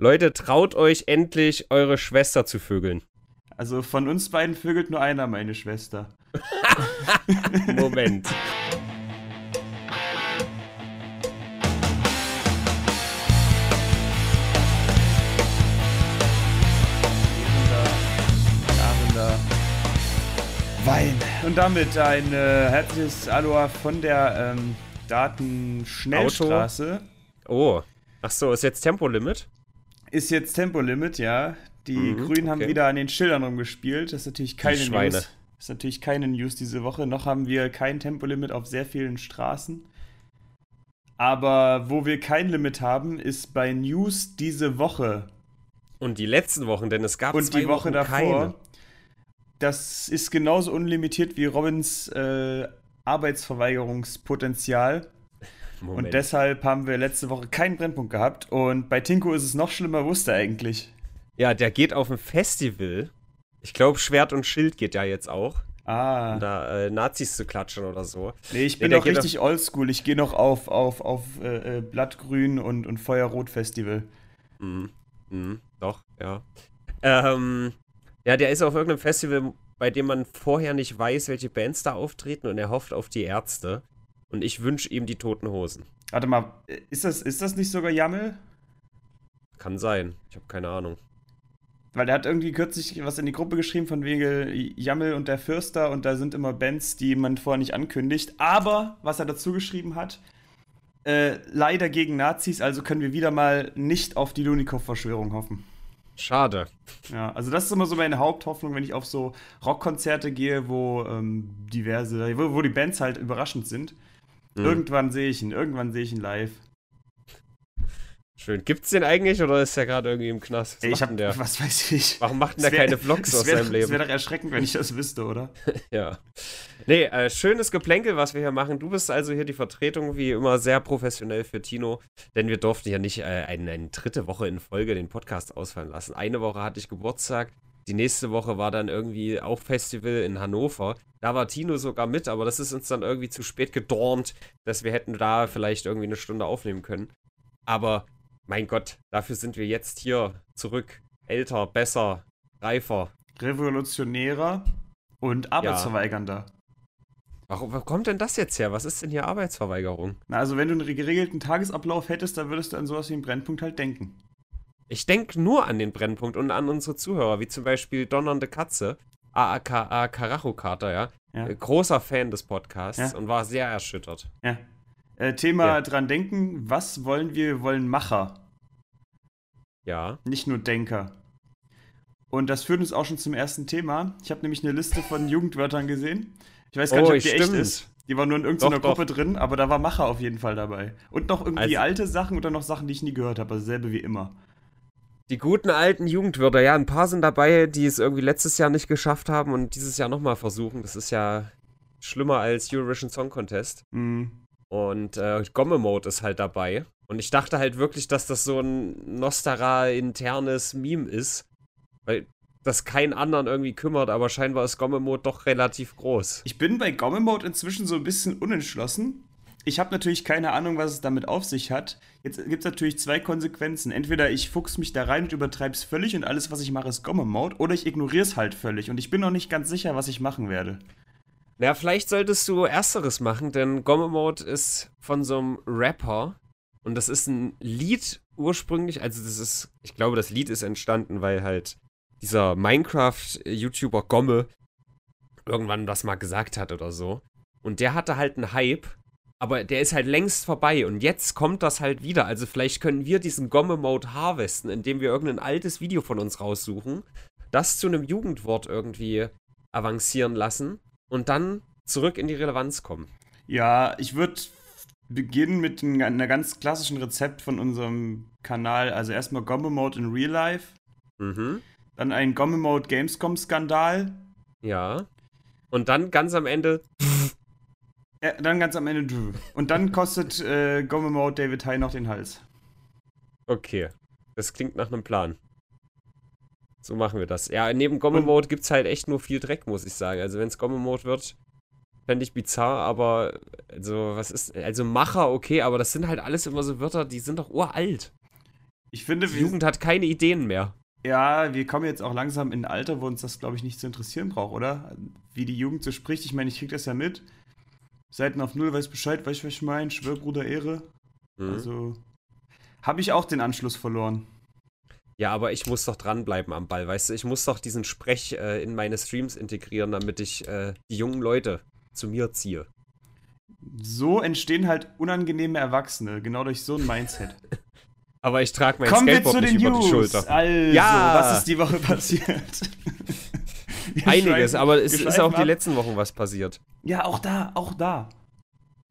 Leute, traut euch endlich, eure Schwester zu vögeln. Also von uns beiden vögelt nur einer meine Schwester. Moment. Wein. Und damit ein äh, herzliches Aloha von der ähm, Datenschnellstraße. Oh. Ach so, ist jetzt Tempolimit? Ist jetzt Tempolimit, ja. Die Mhm, Grünen haben okay. wieder an den Schildern rumgespielt. Das ist natürlich keine. News. Das ist natürlich keine News diese Woche. Noch haben wir kein Tempolimit auf sehr vielen Straßen. Aber wo wir kein Limit haben, ist bei News diese Woche. Und die letzten Wochen, denn es gab Und zwei die Woche Wochen davor. keine. Das ist genauso unlimitiert wie Robins äh, Arbeitsverweigerungspotenzial. Moment. Und deshalb haben wir letzte Woche keinen Brennpunkt gehabt. Und bei Tinko ist es noch schlimmer, wusste er eigentlich. ja, der geht auf ein Festival. Ich glaube, Schwert und Schild geht ja jetzt auch. Ah. Um da äh, Nazis zu klatschen oder so. Nee, ich Nee, bin der noch richtig oldschool. Ich gehe noch auf, auf, auf äh, äh, Blattgrün und, und Feuerrot-Festival. Mhm. Mhm. Doch, ja. Ähm, ja, der ist auf irgendeinem Festival, bei dem man vorher nicht weiß, welche Bands da auftreten und er hofft auf die Ärzte. Und ich wünsche ihm die toten Hosen. Warte mal, ist das, ist das nicht sogar Jammel? Kann sein. Ich habe keine Ahnung. Weil der hat irgendwie kürzlich was in die Gruppe geschrieben von wegen Jammel und der Fürster und da sind immer Bands, die man vorher nicht ankündigt. Aber, was er dazu geschrieben hat, äh, leider gegen Nazis, also können wir wieder mal nicht auf die Lunikow-Verschwörung hoffen. Schade. Ja, also das ist immer so meine Haupthoffnung, wenn ich auf so Rockkonzerte gehe, wo ähm, diverse, wo, wo die Bands halt überraschend sind. Mhm. Irgendwann sehe ich ihn, irgendwann sehe ich ihn live. Schön. Gibt's den eigentlich oder ist der gerade irgendwie im Knast? Was Ey, ich hab, der? was weiß ich. Warum macht denn der wär- keine Vlogs aus wär- seinem Es wäre Leben? doch erschreckend, wenn ich das wüsste, oder? Ja. Nee, äh, schönes Geplänkel, was wir hier machen. Du bist also hier die Vertretung, wie immer, sehr professionell für Tino, denn wir durften ja nicht äh, eine, eine dritte Woche in Folge den Podcast ausfallen lassen. Eine Woche hatte ich Geburtstag, die nächste Woche war dann irgendwie auch Festival in Hannover. Da war Tino sogar mit, aber das ist uns dann irgendwie zu spät gedornt, dass wir hätten da vielleicht irgendwie eine Stunde aufnehmen können. Aber mein Gott, dafür sind wir jetzt hier zurück. Älter, besser, reifer. Revolutionärer und Arbeitsverweigernder. Warum, wo kommt denn das jetzt her? Was ist denn hier Arbeitsverweigerung? Na, also wenn du einen geregelten Tagesablauf hättest, dann würdest du an sowas wie einen Brennpunkt halt denken. Ich denke nur an den Brennpunkt und an unsere Zuhörer, wie zum Beispiel Donnernde Katze, AAKA Karacho-Kater, ja. Ja. Äh, Großer Fan des Podcasts Ja. und war sehr erschüttert. Ja. Äh, Thema dran denken, was wollen wir? Wir wollen Macher, Ja. nicht nur Denker. Und das führt uns auch schon zum ersten Thema. Ich habe nämlich eine Liste von Jugendwörtern gesehen. Ich weiß gar Oh, nicht, ob die echt stimmt. ist. Die war nur in irgendeiner Doch, doch. Gruppe drin, aber da war Macher auf jeden Fall dabei. Und noch irgendwie Also- alte Sachen oder noch Sachen, die ich nie gehört habe. Also selbe wie immer. Die guten alten Jugendwörter, ja, ein paar sind dabei, die es irgendwie letztes Jahr nicht geschafft haben und dieses Jahr nochmal versuchen. Das ist ja schlimmer als Eurovision Song Contest. Hm. Und äh, Gomme-Mode ist halt dabei. Und ich dachte halt wirklich, dass das so ein Nostara-internes Meme ist. Weil das keinen anderen irgendwie kümmert, aber scheinbar ist Gomme-Mode doch relativ groß. Ich bin bei Gomme Mode inzwischen so ein bisschen unentschlossen. Ich habe natürlich keine Ahnung, was es damit auf sich hat. Jetzt gibt es natürlich zwei Konsequenzen. Entweder ich fuchs mich da rein und übertreib's völlig und alles, was ich mache, ist Gomme Mode, oder ich ignoriere es halt völlig. Und ich bin noch nicht ganz sicher, was ich machen werde. Na, vielleicht solltest du Ersteres machen, denn Gomme-Mode ist von so einem Rapper. Und das ist ein Lied ursprünglich. Also, das ist, ich glaube, das Lied ist entstanden, weil halt dieser Minecraft-YouTuber Gomme irgendwann das mal gesagt hat oder so. Und der hatte halt einen Hype, aber der ist halt längst vorbei. Und jetzt kommt das halt wieder. Also, vielleicht können wir diesen Gomme-Mode harvesten, indem wir irgendein altes Video von uns raussuchen, das zu einem Jugendwort irgendwie avancieren lassen und dann zurück in die Relevanz kommen. Ja, ich würde beginnen mit einem einer ganz klassischen Rezept von unserem Kanal. Also erstmal Gomme Mode in Real Life, Mhm. dann ein Gomme Mode Gamescom-Skandal, Ja. Und dann ganz am Ende. äh, dann ganz am Ende Drew. Und dann kostet äh, Gomme Mode David High noch den Hals. Okay. Das klingt nach einem Plan. So machen wir das. Ja, neben Gomme-Mode gibt es halt echt nur viel Dreck, muss ich sagen. Also, wenn es Gomme-Mode wird, fände ich bizarr, aber. Also, was ist. Also, Macher, okay, aber das sind halt alles immer so Wörter, die sind doch uralt. Ich finde, Die Jugend hat keine Ideen mehr. Ja, wir kommen jetzt auch langsam in ein Alter, wo uns das, glaube ich, nicht zu interessieren braucht, oder? Wie die Jugend so spricht. Ich meine, ich krieg das ja mit. Seiten auf Null weiß Bescheid, weißt du, was ich meine? Schwör, Bruder, Ehre. Mhm. Also, habe ich auch den Anschluss verloren. Ja, aber ich muss doch dranbleiben am Ball, weißt du? Ich muss doch diesen Sprech äh, in meine Streams integrieren, damit ich äh, die jungen Leute zu mir ziehe. So entstehen halt unangenehme Erwachsene, genau durch so ein Mindset. Aber ich trage mein Kommen wir Skateboard zu nicht den über die News. Schulter. Also, Ja. was ist die Woche passiert? Einiges, aber es ist auch die ab. letzten Wochen was passiert. Ja, auch da, auch da.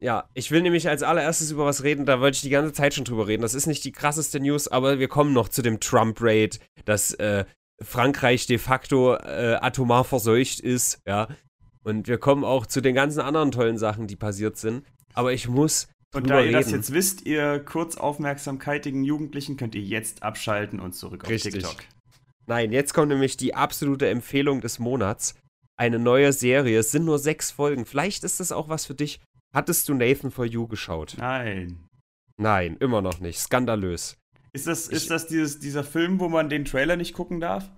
Ja, ich will nämlich als allererstes über was reden, da wollte ich die ganze Zeit schon drüber reden. Das ist nicht die krasseste News, aber wir kommen noch zu dem Trump-Raid, dass äh, Frankreich de facto äh, atomar verseucht ist, ja. Und wir kommen auch zu den ganzen anderen tollen Sachen, die passiert sind. Aber ich muss Und da ihr reden. das jetzt wisst, ihr kurz aufmerksamkeitigen Jugendlichen, könnt ihr jetzt abschalten und zurück auf Richtig. TikTok. Nein, jetzt kommt nämlich die absolute Empfehlung des Monats. Eine neue Serie. Es sind nur sechs Folgen. Vielleicht ist das auch was für dich. Hattest du Nathan for You geschaut? Nein. Nein, immer noch nicht. Skandalös. Ist das, Ich- ist das dieses, dieser Film, wo man den Trailer nicht gucken darf?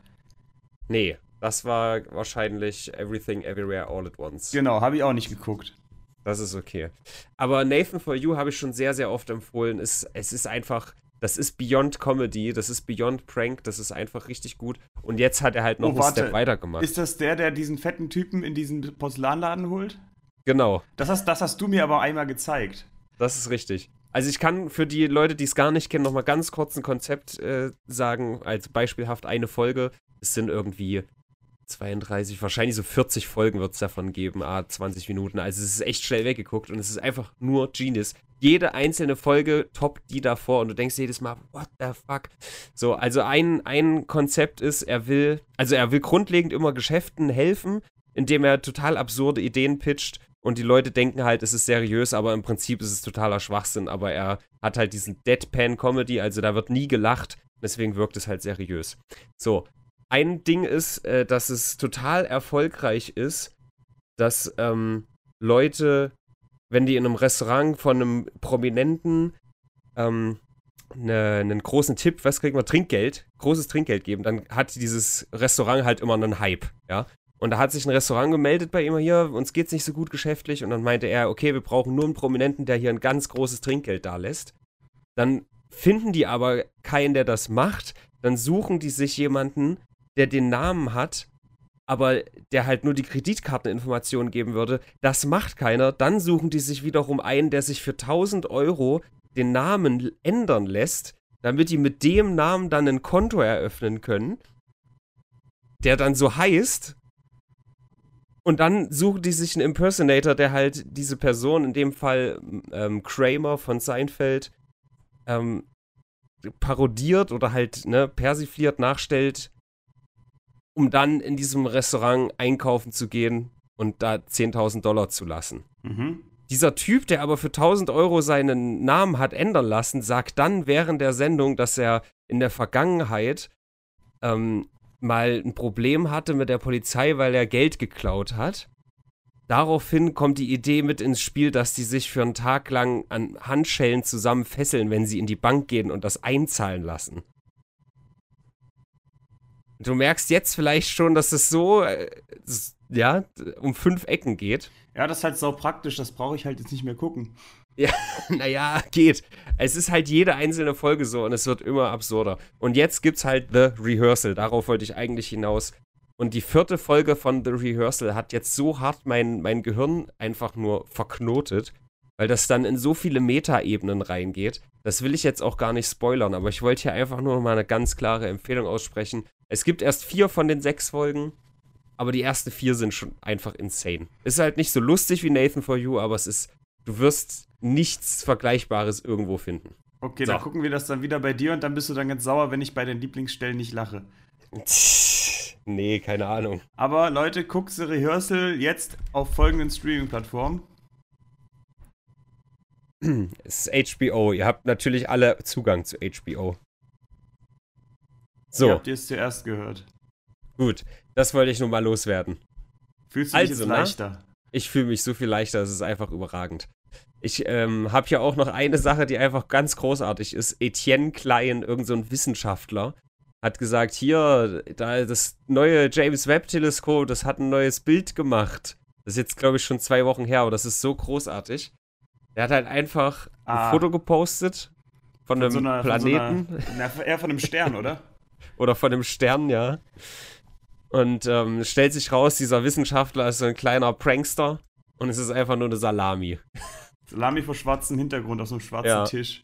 Nee, das war wahrscheinlich Everything Everywhere All at Once. Genau, habe ich auch nicht geguckt. Das ist okay. Aber Nathan for You habe ich schon sehr, sehr oft empfohlen. Es, es ist einfach, das ist Beyond Comedy, das ist Beyond Prank, das ist einfach richtig gut. Und jetzt hat er halt noch Oh, einen warte. Step weitergemacht. Ist das der, der diesen fetten Typen in diesen Porzellanladen holt? genau, Das hast, das hast du mir aber einmal gezeigt. das ist richtig. Also ich kann für die Leute, die es gar nicht kennen, nochmal ganz kurz ein Konzept äh, sagen, als beispielhaft eine Folge. Es sind irgendwie 32, wahrscheinlich so 40 Folgen wird es davon geben, ah, 20 Minuten. Also es ist echt schnell weggeguckt und es ist einfach nur Genius. Jede einzelne Folge toppt die davor und du denkst jedes Mal, what the fuck? So, also ein, ein Konzept ist, er will, also er will grundlegend immer Geschäften helfen, indem er total absurde Ideen pitcht und die Leute denken halt, es ist seriös, aber im Prinzip ist es totaler Schwachsinn, aber er hat halt diesen Deadpan-Comedy, also da wird nie gelacht, deswegen wirkt es halt seriös. So, ein Ding ist, äh, dass es total erfolgreich ist, dass ähm, Leute, wenn die in einem Restaurant von einem Prominenten ähm, ne, einen großen Tipp, was kriegen wir, Trinkgeld, großes Trinkgeld geben, dann hat dieses Restaurant halt immer einen Hype, ja. Und da hat sich ein Restaurant gemeldet bei ihm hier, uns geht's nicht so gut geschäftlich. Und dann meinte er, okay, wir brauchen nur einen Prominenten, der hier ein ganz großes Trinkgeld da lässt. Dann finden die aber keinen, der das macht. Dann suchen die sich jemanden, der den Namen hat, aber der halt nur die Kreditkarteninformationen geben würde. Das macht keiner. Dann suchen die sich wiederum einen, der sich für 1000 Euro den Namen ändern lässt, damit die mit dem Namen dann ein Konto eröffnen können, der dann so heißt. Und dann suchen die sich einen Impersonator, der halt diese Person, in dem Fall ähm, Kramer von Seinfeld, ähm, parodiert oder halt ne, persifliert nachstellt, um dann in diesem Restaurant einkaufen zu gehen und da 10.000 Dollar zu lassen. Mhm. Dieser Typ, der aber für 1000 Euro seinen Namen hat ändern lassen, sagt dann während der Sendung, dass er in der Vergangenheit ähm, mal ein Problem hatte mit der Polizei, weil er Geld geklaut hat. Daraufhin kommt die Idee mit ins Spiel, dass die sich für einen Tag lang an Handschellen zusammen fesseln, wenn sie in die Bank gehen und das einzahlen lassen. Du merkst jetzt vielleicht schon, dass es so, äh, ja, um fünf Ecken geht. Ja, das ist halt sau praktisch, das brauche ich halt jetzt nicht mehr gucken. Naja, geht. Es ist halt jede einzelne Folge so und es wird immer absurder. Und jetzt gibt's halt The Rehearsal. Darauf wollte ich eigentlich hinaus. Und die vierte Folge von The Rehearsal hat jetzt so hart mein, mein Gehirn einfach nur verknotet, weil das dann in so viele Metaebenen reingeht. Das will ich jetzt auch gar nicht spoilern, aber ich wollte hier einfach nur mal eine ganz klare Empfehlung aussprechen. Es gibt erst vier von den sechs Folgen, aber die ersten vier sind schon einfach insane. Ist halt nicht so lustig wie Nathan for You, aber es ist, du wirst nichts Vergleichbares irgendwo finden. Okay, So. dann gucken wir das dann wieder bei dir und dann bist du dann ganz sauer, wenn ich bei den Lieblingsstellen nicht lache. Nee, keine Ahnung. Aber Leute, guckt The Rehearsal jetzt auf folgenden Streaming-Plattformen. Es ist HBO. Ihr habt natürlich alle Zugang zu HBO. Ihr So, habt ihr es zuerst gehört. gut. Das wollte ich nur mal loswerden. Fühlst du dich Also, jetzt ne? leichter? Ich fühle mich so viel leichter, es ist einfach überragend. Ich ähm, habe hier auch noch eine Sache, die einfach ganz großartig ist. Etienne Klein, irgend so Wissenschaftler, hat gesagt, hier, da das neue James Webb Teleskop, das hat ein neues Bild gemacht. Das ist jetzt, glaube ich, schon zwei Wochen her, aber das ist so großartig. Er hat halt einfach ah. ein Foto gepostet von, von einem so einer, Planeten. Von so einer, eher von einem Stern, oder? oder von einem Stern, ja. Und ähm, stellt sich raus, dieser Wissenschaftler ist so ein kleiner Prankster und es ist einfach nur eine Salami. Salami vor schwarzem Hintergrund auf so einem schwarzen ja. Tisch.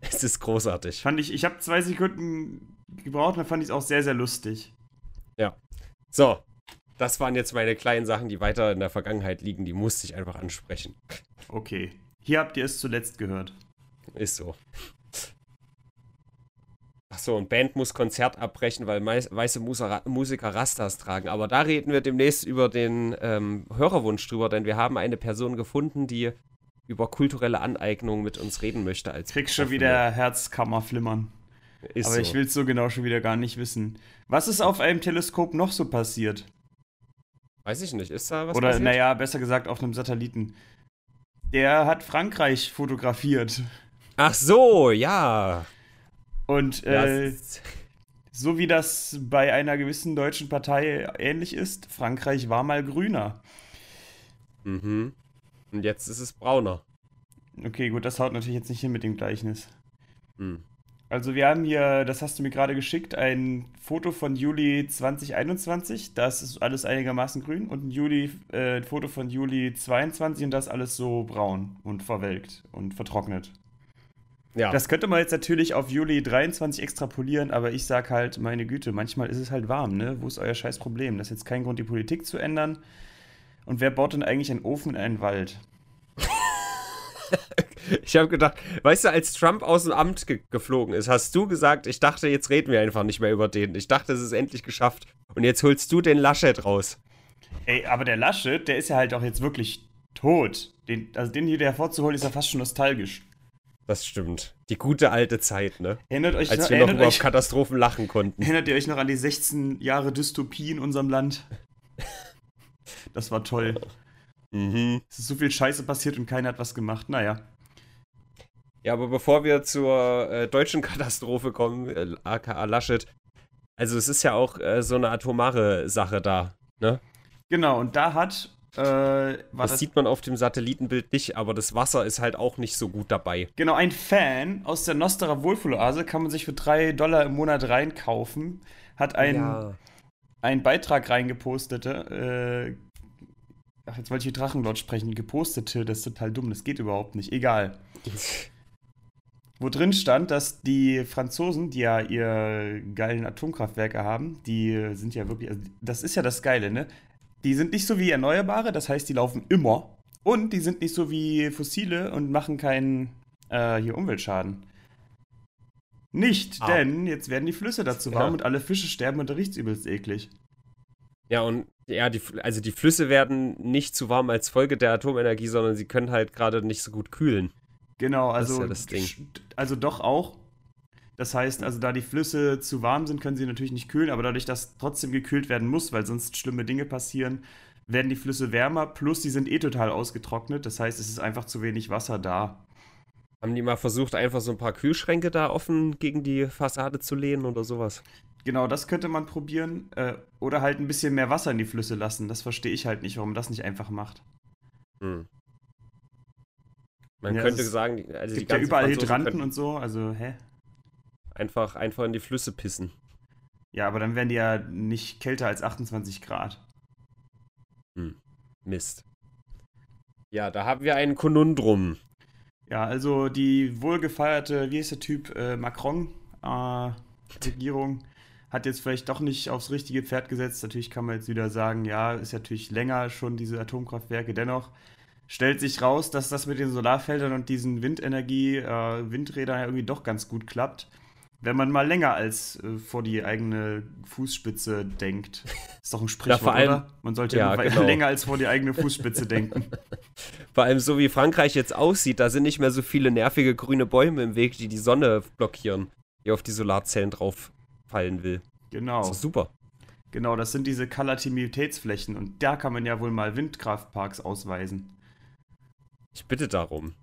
Es ist großartig. Fand ich, ich habe zwei Sekunden gebraucht, dann fand ich es auch sehr, sehr lustig. Ja. So, das waren jetzt meine kleinen Sachen, die weiter in der Vergangenheit liegen. Die musste ich einfach ansprechen. Okay. Hier habt ihr es zuletzt gehört. Ist so. Achso, und Band muss Konzert abbrechen, weil weiße Musiker Rastas tragen. Aber da reden wir demnächst über den ähm, Hörerwunsch drüber, denn wir haben eine Person gefunden, die über kulturelle Aneignung mit uns reden möchte. Als Kriegst schon wieder Herzkammer flimmern. Ist Aber so. ich will es so genau schon wieder gar nicht wissen. Was ist auf einem Teleskop noch so passiert? Weiß ich nicht. Ist da was Oder, naja, besser gesagt, auf einem Satelliten. Der hat Frankreich fotografiert. Ach so, ja. Und äh, so wie das bei einer gewissen deutschen Partei ähnlich ist, Frankreich war mal grüner. Mhm. Und jetzt ist es brauner. Okay, gut, das haut natürlich jetzt nicht hin mit dem Gleichnis. Hm. Also wir haben hier, das hast du mir gerade geschickt, ein Foto von Juli 2021. Das ist alles einigermaßen grün. Und ein Juli, äh, Foto von Juli 22 und das alles so braun und verwelkt und vertrocknet. Ja. Das könnte man jetzt natürlich auf Juli 23 extrapolieren, aber ich sag halt, meine Güte, manchmal ist es halt warm, ne? Wo ist euer scheiß Problem? Das ist jetzt kein Grund, die Politik zu ändern. Und wer baut denn eigentlich einen Ofen in einen Wald? ich habe gedacht, weißt du, als Trump aus dem Amt ge geflogen ist, hast du gesagt, ich dachte, jetzt reden wir einfach nicht mehr über den. Ich dachte, es ist endlich geschafft. Und jetzt holst du den Laschet raus. Ey, aber der Laschet, der ist ja halt auch jetzt wirklich tot. Den, also den hier hervorzuholen, ist ja fast schon nostalgisch. Das stimmt. Die gute alte Zeit, ne? Erinnert euch Als noch, wir noch über euch, Katastrophen lachen konnten. Erinnert ihr euch noch an die 16 Jahre Dystopie in unserem Land? Das war toll. Mhm. Es ist so viel Scheiße passiert und keiner hat was gemacht. Naja. Ja, aber bevor wir zur äh, deutschen Katastrophe kommen, äh, aka Laschet, also es ist ja auch äh, so eine atomare Sache da, ne? Genau, und da hat. Äh, das, das sieht man auf dem Satellitenbild nicht, aber das Wasser ist halt auch nicht so gut dabei. Genau, ein Fan aus der Nostra Wohlfühloase kann man sich für 3 Dollar im Monat reinkaufen. Hat einen, ja. einen Beitrag reingepostet, äh, Ach, jetzt wollte ich Drachenlord sprechen. Gepostete, das ist total dumm, das geht überhaupt nicht. Egal. Wo drin stand, dass die Franzosen, die ja ihr geilen Atomkraftwerke haben, die sind ja wirklich, also das ist ja das Geile, ne? Die sind nicht so wie Erneuerbare, das heißt, die laufen immer. Und die sind nicht so wie Fossile und machen keinen äh, hier Umweltschaden. Nicht, ah. denn jetzt werden die Flüsse dazu warm ja. und alle Fische sterben und riecht's übelst eklig. Ja, und ja, die, also die Flüsse werden nicht zu warm als Folge der Atomenergie, sondern sie können halt gerade nicht so gut kühlen. Genau, also, ja also doch auch. Das heißt, also da die Flüsse zu warm sind, können sie natürlich nicht kühlen, aber dadurch, dass trotzdem gekühlt werden muss, weil sonst schlimme Dinge passieren, werden die Flüsse wärmer, plus die sind eh total ausgetrocknet. Das heißt, es ist einfach zu wenig Wasser da. Haben die mal versucht, einfach so ein paar Kühlschränke da offen gegen die Fassade zu lehnen oder sowas? Genau, das könnte man probieren. Äh, oder halt ein bisschen mehr Wasser in die Flüsse lassen. Das verstehe ich halt nicht, warum man das nicht einfach macht. Hm. Man ja, könnte sagen, also gibt die ja überall Hydranten und so, also hä? Einfach, einfach in die Flüsse pissen. Ja, aber dann werden die ja nicht kälter als 28 Grad. Hm. Mist. Ja, da haben wir ein Konundrum. Ja, also die wohlgefeierte, wie ist der Typ, äh, Macron, äh, Regierung, hat jetzt vielleicht doch nicht aufs richtige Pferd gesetzt. Natürlich kann man jetzt wieder sagen, ja, ist natürlich länger schon diese Atomkraftwerke. Dennoch stellt sich raus, dass das mit den Solarfeldern und diesen Windenergie, äh, Windrädern ja irgendwie doch ganz gut klappt. Wenn man mal länger als äh, vor die eigene Fußspitze denkt. Ist doch ein Sprichwort, ja, allem, oder? Man sollte ja, genau. länger als vor die eigene Fußspitze denken. Vor allem so wie Frankreich jetzt aussieht, da sind nicht mehr so viele nervige grüne Bäume im Weg, die die Sonne blockieren, die auf die Solarzellen drauf fallen will. Genau. Das ist super. Genau, das sind diese Kalatimitätsflächen und da kann man ja wohl mal Windkraftparks ausweisen. Ich bitte darum.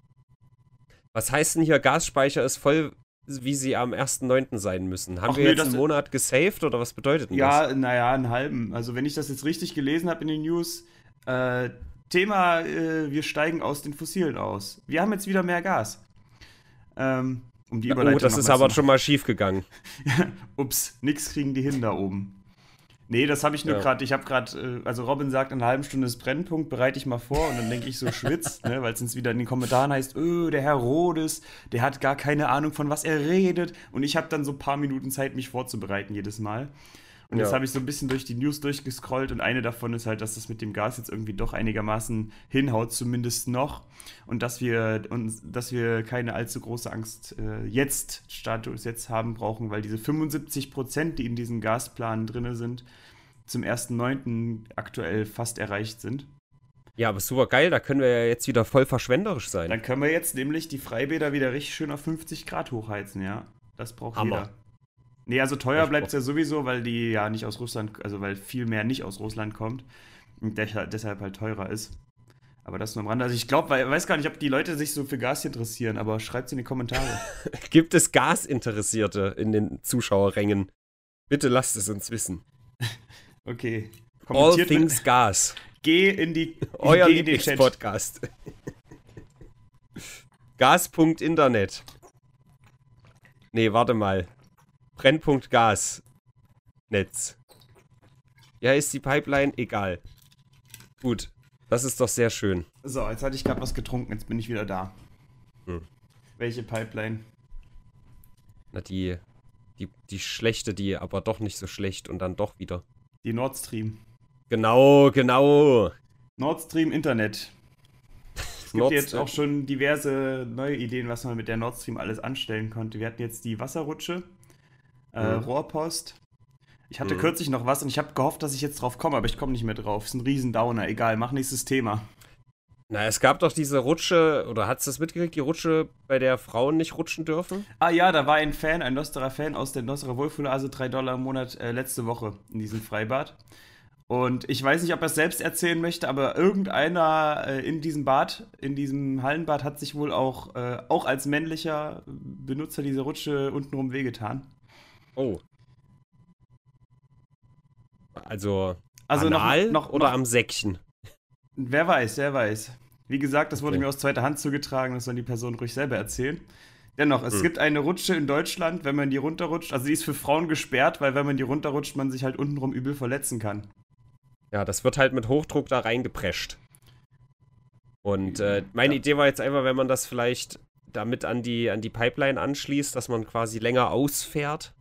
Was heißt denn hier, Gasspeicher ist voll, wie sie am 1.9. sein müssen? Haben Ach wir nee, jetzt einen Monat gesaved oder was bedeutet denn das? Ja, naja, einen halben. Also wenn ich das jetzt richtig gelesen habe in den News, äh, Thema, äh, wir steigen aus den Fossilen aus. Wir haben jetzt wieder mehr Gas. Ähm, um die Überleitung Oh, das ist aber schon mal schief gegangen. Ups, nix kriegen die hin da oben. Nee, das habe ich nur Ja. gerade, ich habe gerade, äh, also Robin sagt, in einer halben Stunde ist Brennpunkt, bereite ich mal vor und dann denke ich so schwitzt, ne, weil es uns wieder in den Kommentaren heißt, öh, der Herr Rodes, der hat gar keine Ahnung von was er redet und ich habe dann so ein paar Minuten Zeit, mich vorzubereiten jedes Mal. Und jetzt Ja. habe ich so ein bisschen durch die News durchgescrollt und eine davon ist halt, dass das mit dem Gas jetzt irgendwie doch einigermaßen hinhaut, zumindest noch. Und dass wir uns, dass wir keine allzu große Angst äh, jetzt, Status jetzt haben brauchen, weil diese 75 Prozent, die in diesem Gasplan drin sind, zum 1.9. aktuell fast erreicht sind. Ja, aber super geil, da können wir ja jetzt wieder voll verschwenderisch sein. Dann können wir jetzt nämlich die Freibäder wieder richtig schön auf 50 Grad hochheizen, ja. Das braucht Hammer. jeder. Nee, also teuer Ich bleibt es ja sowieso, weil die ja nicht aus Russland, also weil viel mehr nicht aus Russland kommt und deshalb, deshalb halt teurer ist. Aber das nur am Rande. Also ich glaube, weiß gar nicht, ob die Leute sich so für Gas interessieren, aber schreibt es in die Kommentare. Gibt es Gasinteressierte in den Zuschauerrängen? Bitte lasst es uns wissen. Okay. All things Gas. Geh in die Euer. Lieblingspodcast. Gas.internet. Nee, warte mal. Brennpunkt Gas. Netz. Ja, ist die Pipeline? Egal. Gut. Das ist doch sehr schön. So, jetzt hatte ich gerade was getrunken, jetzt bin ich wieder da. Hm. Welche Pipeline? Na, die, die, die schlechte, die aber doch nicht so schlecht und dann doch wieder. Die Nord Stream. Genau, genau. Nord Stream Internet. Es gibt jetzt auch schon diverse neue Ideen, was man mit der Nord Stream alles anstellen konnte. Wir hatten jetzt die Wasserrutsche, äh, Mhm. Rohrpost. Ich hatte Mhm. kürzlich noch was und ich habe gehofft, dass ich jetzt drauf komme, aber ich komme nicht mehr drauf. Ist ein Riesendowner. Egal, mach nächstes Thema. Na, es gab doch diese Rutsche, oder hast du das mitgekriegt, die Rutsche, bei der Frauen nicht rutschen dürfen? Ah ja, da war ein Fan, ein Nostra-Fan aus der Nostra Wohlfühlase, 3 Dollar im Monat äh, letzte Woche in diesem Freibad. Und ich weiß nicht, ob er es selbst erzählen möchte, aber irgendeiner äh, in diesem Bad, in diesem Hallenbad, hat sich wohl auch, äh, auch als männlicher Benutzer dieser Rutsche untenrum wehgetan. Oh. Also, Also noch- anal noch, oder noch, am Säckchen? Wer weiß, wer weiß. Wie gesagt, das wurde Okay. mir aus zweiter Hand zugetragen, das soll die Person ruhig selber erzählen. Dennoch, es Hm. gibt eine Rutsche in Deutschland, wenn man die runterrutscht, also die ist für Frauen gesperrt, weil wenn man die runterrutscht, man sich halt untenrum übel verletzen kann. Ja, das wird halt mit Hochdruck da reingeprescht. Und äh, meine Ja. Idee war jetzt einfach, wenn man das vielleicht damit an die, an die Pipeline anschließt, dass man quasi länger ausfährt.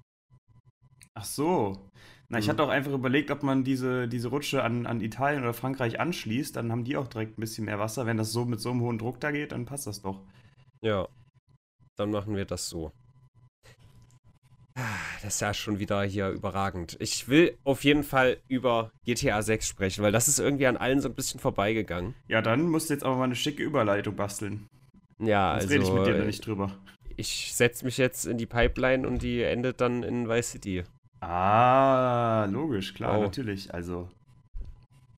Ach so. Na, ich Mhm. hatte auch einfach überlegt, ob man diese, diese Rutsche an, an Italien oder Frankreich anschließt, dann haben die auch direkt ein bisschen mehr Wasser. Wenn das so mit so einem hohen Druck da geht, dann passt das doch. Ja. Dann machen wir das so. Ah, Das ist ja schon wieder hier überragend. Ich will auf jeden Fall über GTA 6 sprechen, weil das ist irgendwie an allen so ein bisschen vorbeigegangen. Ja, dann musst du jetzt aber mal eine schicke Überleitung basteln. Ja, Sonst also rede ich mit dir da nicht drüber. ich setze mich jetzt in die Pipeline und die endet dann in Vice City. Ah, logisch, klar, Oh. natürlich. Also,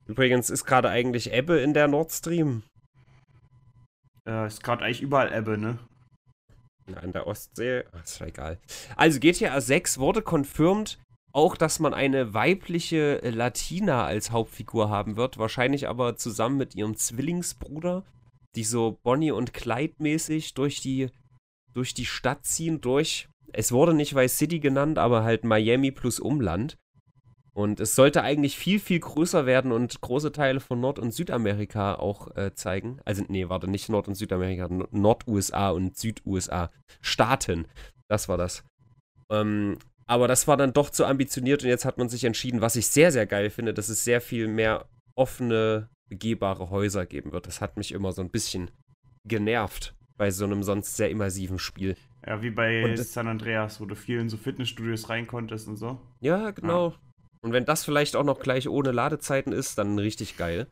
Übrigens ist gerade eigentlich Ebbe in der Nord Stream. äh, ist gerade eigentlich überall Ebbe, ne? An der Ostsee. Ach, ist ja egal. Also GTA 6 wurde confirmed, auch dass man eine weibliche Latina als Hauptfigur haben wird. Wahrscheinlich aber zusammen mit ihrem Zwillingsbruder, die so Bonnie und Clyde mäßig durch die, durch die Stadt ziehen, durch. Es wurde nicht Vice City genannt, aber halt Miami plus Umland. Und es sollte eigentlich viel, viel größer werden und große Teile von Nord- und Südamerika auch äh, zeigen. Also, nee, warte, nicht Nord- und Südamerika, Nord-USA und Süd-USA. Staaten. Das war das. Ähm, aber das war dann doch zu ambitioniert und jetzt hat man sich entschieden, was ich sehr, sehr geil finde, dass es sehr viel mehr offene, begehbare Häuser geben wird. Das hat mich immer so ein bisschen genervt bei so einem sonst sehr immersiven Spiel. Ja, wie bei San Andreas, wo du viel in so Fitnessstudios rein konntest und so. Ja, genau. Und wenn das vielleicht auch noch gleich ohne Ladezeiten ist, dann richtig geil.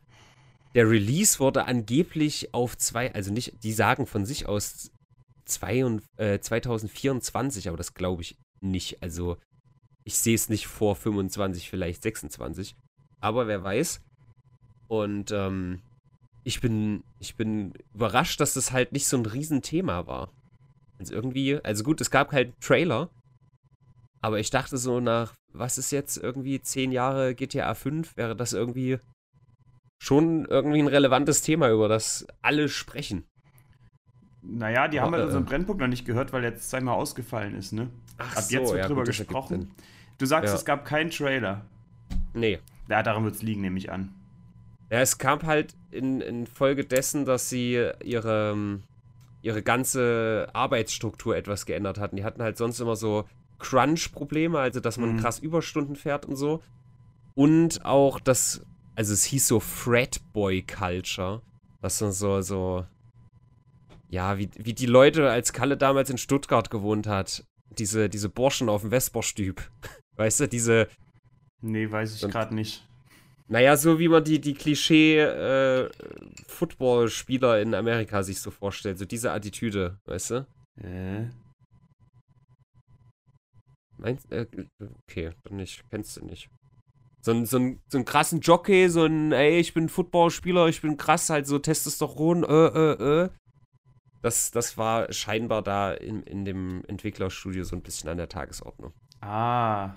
Der Release wurde angeblich auf zwei, also nicht, die sagen von sich aus zwei und, äh, 2024, aber das glaube ich nicht. Also ich sehe es nicht vor 25, vielleicht 26. Aber wer weiß. Und ähm, ich bin, ich bin überrascht, dass das halt nicht so ein Riesenthema war. Also irgendwie, also gut, es gab halt einen Trailer, aber ich dachte so nach, was ist jetzt irgendwie zehn Jahre GTA 5, wäre das irgendwie schon irgendwie ein relevantes Thema, über das alle sprechen. Naja, die aber, haben halt äh, unseren Brennpunkt noch nicht gehört, weil jetzt zweimal ausgefallen ist, ne? Ach Ab so, jetzt wird ja, drüber gut, gesprochen. Du sagst, ja. es gab keinen Trailer. Nee. Ja, daran wird es liegen, nehme ich an. Ja, es kam halt in, in Folge dessen, dass sie ihre, ihre ganze Arbeitsstruktur etwas geändert hatten. Die hatten halt sonst immer so Crunch-Probleme, also dass man mhm. krass Überstunden fährt und so. Und auch das, also es hieß so Frat-Boy-Culture. Was so, so, ja, wie, wie die Leute, als Kalle damals in Stuttgart gewohnt hat. Diese, diese Burschen auf dem Vesperstüb. Weißt du, diese. Nee, weiß ich gerade nicht. Naja, so wie man die, die Klischee-Football-Spieler äh, in Amerika sich so vorstellt. So diese Attitüde, weißt du? Äh. Meinst äh, okay, dann nicht. Kennst du nicht. So, ein, so, ein, so einen krassen Jockey, so ein, ey, ich bin Footballspieler, ich bin krass, halt so Testosteron, äh, äh, äh. Das, das war scheinbar da in, in dem Entwicklerstudio so ein bisschen an der Tagesordnung. Ah.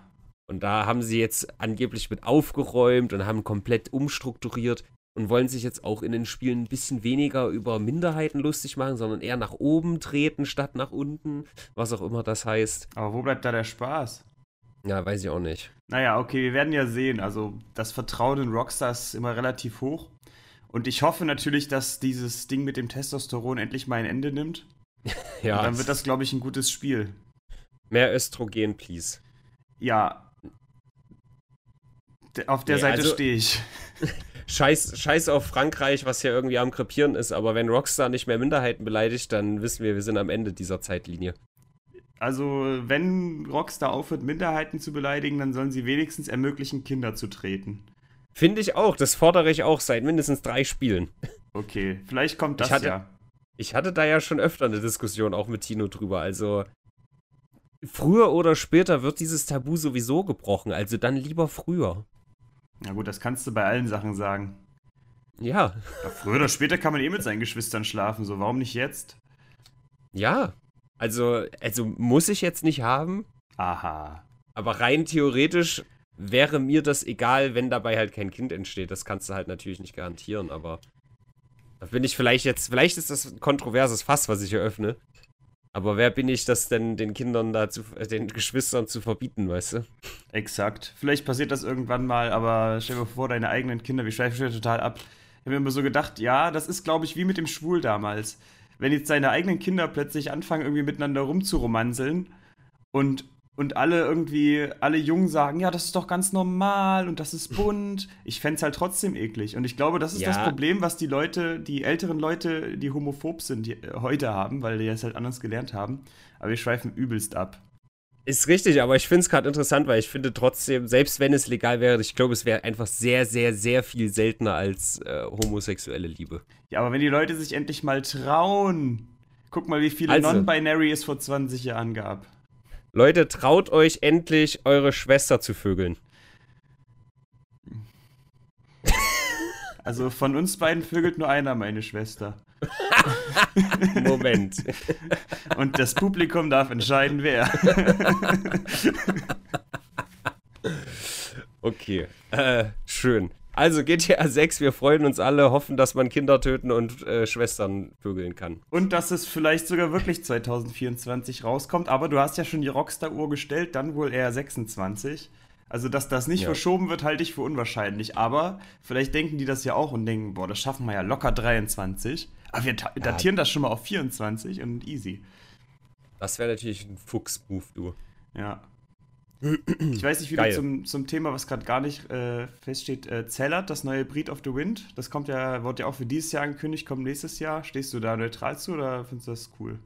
Und da haben sie jetzt angeblich mit aufgeräumt und haben komplett umstrukturiert und wollen sich jetzt auch in den Spielen ein bisschen weniger über Minderheiten lustig machen, sondern eher nach oben treten statt nach unten, was auch immer das heißt. Aber wo bleibt da der Spaß? Ja, weiß ich auch nicht. Naja, okay, wir werden ja sehen. Also das Vertrauen in Rockstars ist immer relativ hoch. Und ich hoffe natürlich, dass dieses Ding mit dem Testosteron endlich mal ein Ende nimmt. ja. Und dann wird das, glaube ich, ein gutes Spiel. Mehr Östrogen, please. Ja, auf der nee, Seite also, stehe ich. Scheiß, scheiß auf Frankreich, was ja irgendwie am Krepieren ist, aber wenn Rockstar nicht mehr Minderheiten beleidigt, dann wissen wir, wir sind am Ende dieser Zeitlinie. Also, wenn Rockstar aufhört, Minderheiten zu beleidigen, dann sollen sie wenigstens ermöglichen, Kinder zu treten. Finde ich auch. Das fordere ich auch seit mindestens drei Spielen. Okay, vielleicht kommt das ich hatte, ja. Ich hatte da ja schon öfter eine Diskussion auch mit Tino drüber. Also, früher oder später wird dieses Tabu sowieso gebrochen. Also dann lieber früher. Na gut, das kannst du bei allen Sachen sagen. Ja. ja. Früher oder später kann man eh mit seinen Geschwistern schlafen, so warum nicht jetzt? Ja. Also, also muss ich jetzt nicht haben. Aha. Aber rein theoretisch wäre mir das egal, wenn dabei halt kein Kind entsteht. Das kannst du halt natürlich nicht garantieren, aber da bin ich vielleicht jetzt, vielleicht ist das ein kontroverses Fass, was ich eröffne. Aber wer bin ich, das denn den Kindern da zu, äh, den Geschwistern zu verbieten, weißt du? Exakt. Vielleicht passiert das irgendwann mal, aber stell dir vor, deine eigenen Kinder, wir schweifen schon total ab. Ich habe mir immer so gedacht, ja, das ist, glaube ich, wie mit dem Schwul damals. Wenn jetzt deine eigenen Kinder plötzlich anfangen, irgendwie miteinander rumzuromanseln und und alle irgendwie, alle Jungen sagen, ja, das ist doch ganz normal und das ist bunt. Ich fände es halt trotzdem eklig. Und ich glaube, das ist ja. das Problem, was die Leute, die älteren Leute, die homophob sind, die, äh, heute haben, weil die es halt anders gelernt haben. Aber wir schweifen übelst ab. Ist richtig, aber ich finde es gerade interessant, weil ich finde trotzdem, selbst wenn es legal wäre, ich glaube, es wäre einfach sehr, sehr, sehr viel seltener als äh, homosexuelle Liebe. Ja, aber wenn die Leute sich endlich mal trauen. Guck mal, wie viele also. Non-Binary es vor 20 Jahren gab. Leute, traut euch endlich, eure Schwester zu vögeln. Also von uns beiden vögelt nur einer meine Schwester. Moment. Und das Publikum darf entscheiden, wer. okay, äh, schön. Also GTA 6, wir freuen uns alle, hoffen, dass man Kinder töten und äh, Schwestern vögeln kann. Und dass es vielleicht sogar wirklich 2024 rauskommt. Aber du hast ja schon die Rockstar-Uhr gestellt, dann wohl eher 26. Also, dass das nicht ja. verschoben wird, halte ich für unwahrscheinlich. Aber vielleicht denken die das ja auch und denken, boah, das schaffen wir ja locker 23. Aber wir datieren ja. das schon mal auf 24 und easy. Das wäre natürlich ein Fuchs-Move, du. Ja. Ich weiß nicht, wie Geil. du zum, zum Thema, was gerade gar nicht äh, feststeht, äh, Zellert, das neue Breed of the Wind, das kommt ja, wird ja auch für dieses Jahr angekündigt, kommt nächstes Jahr. Stehst du da neutral zu oder findest du das cool?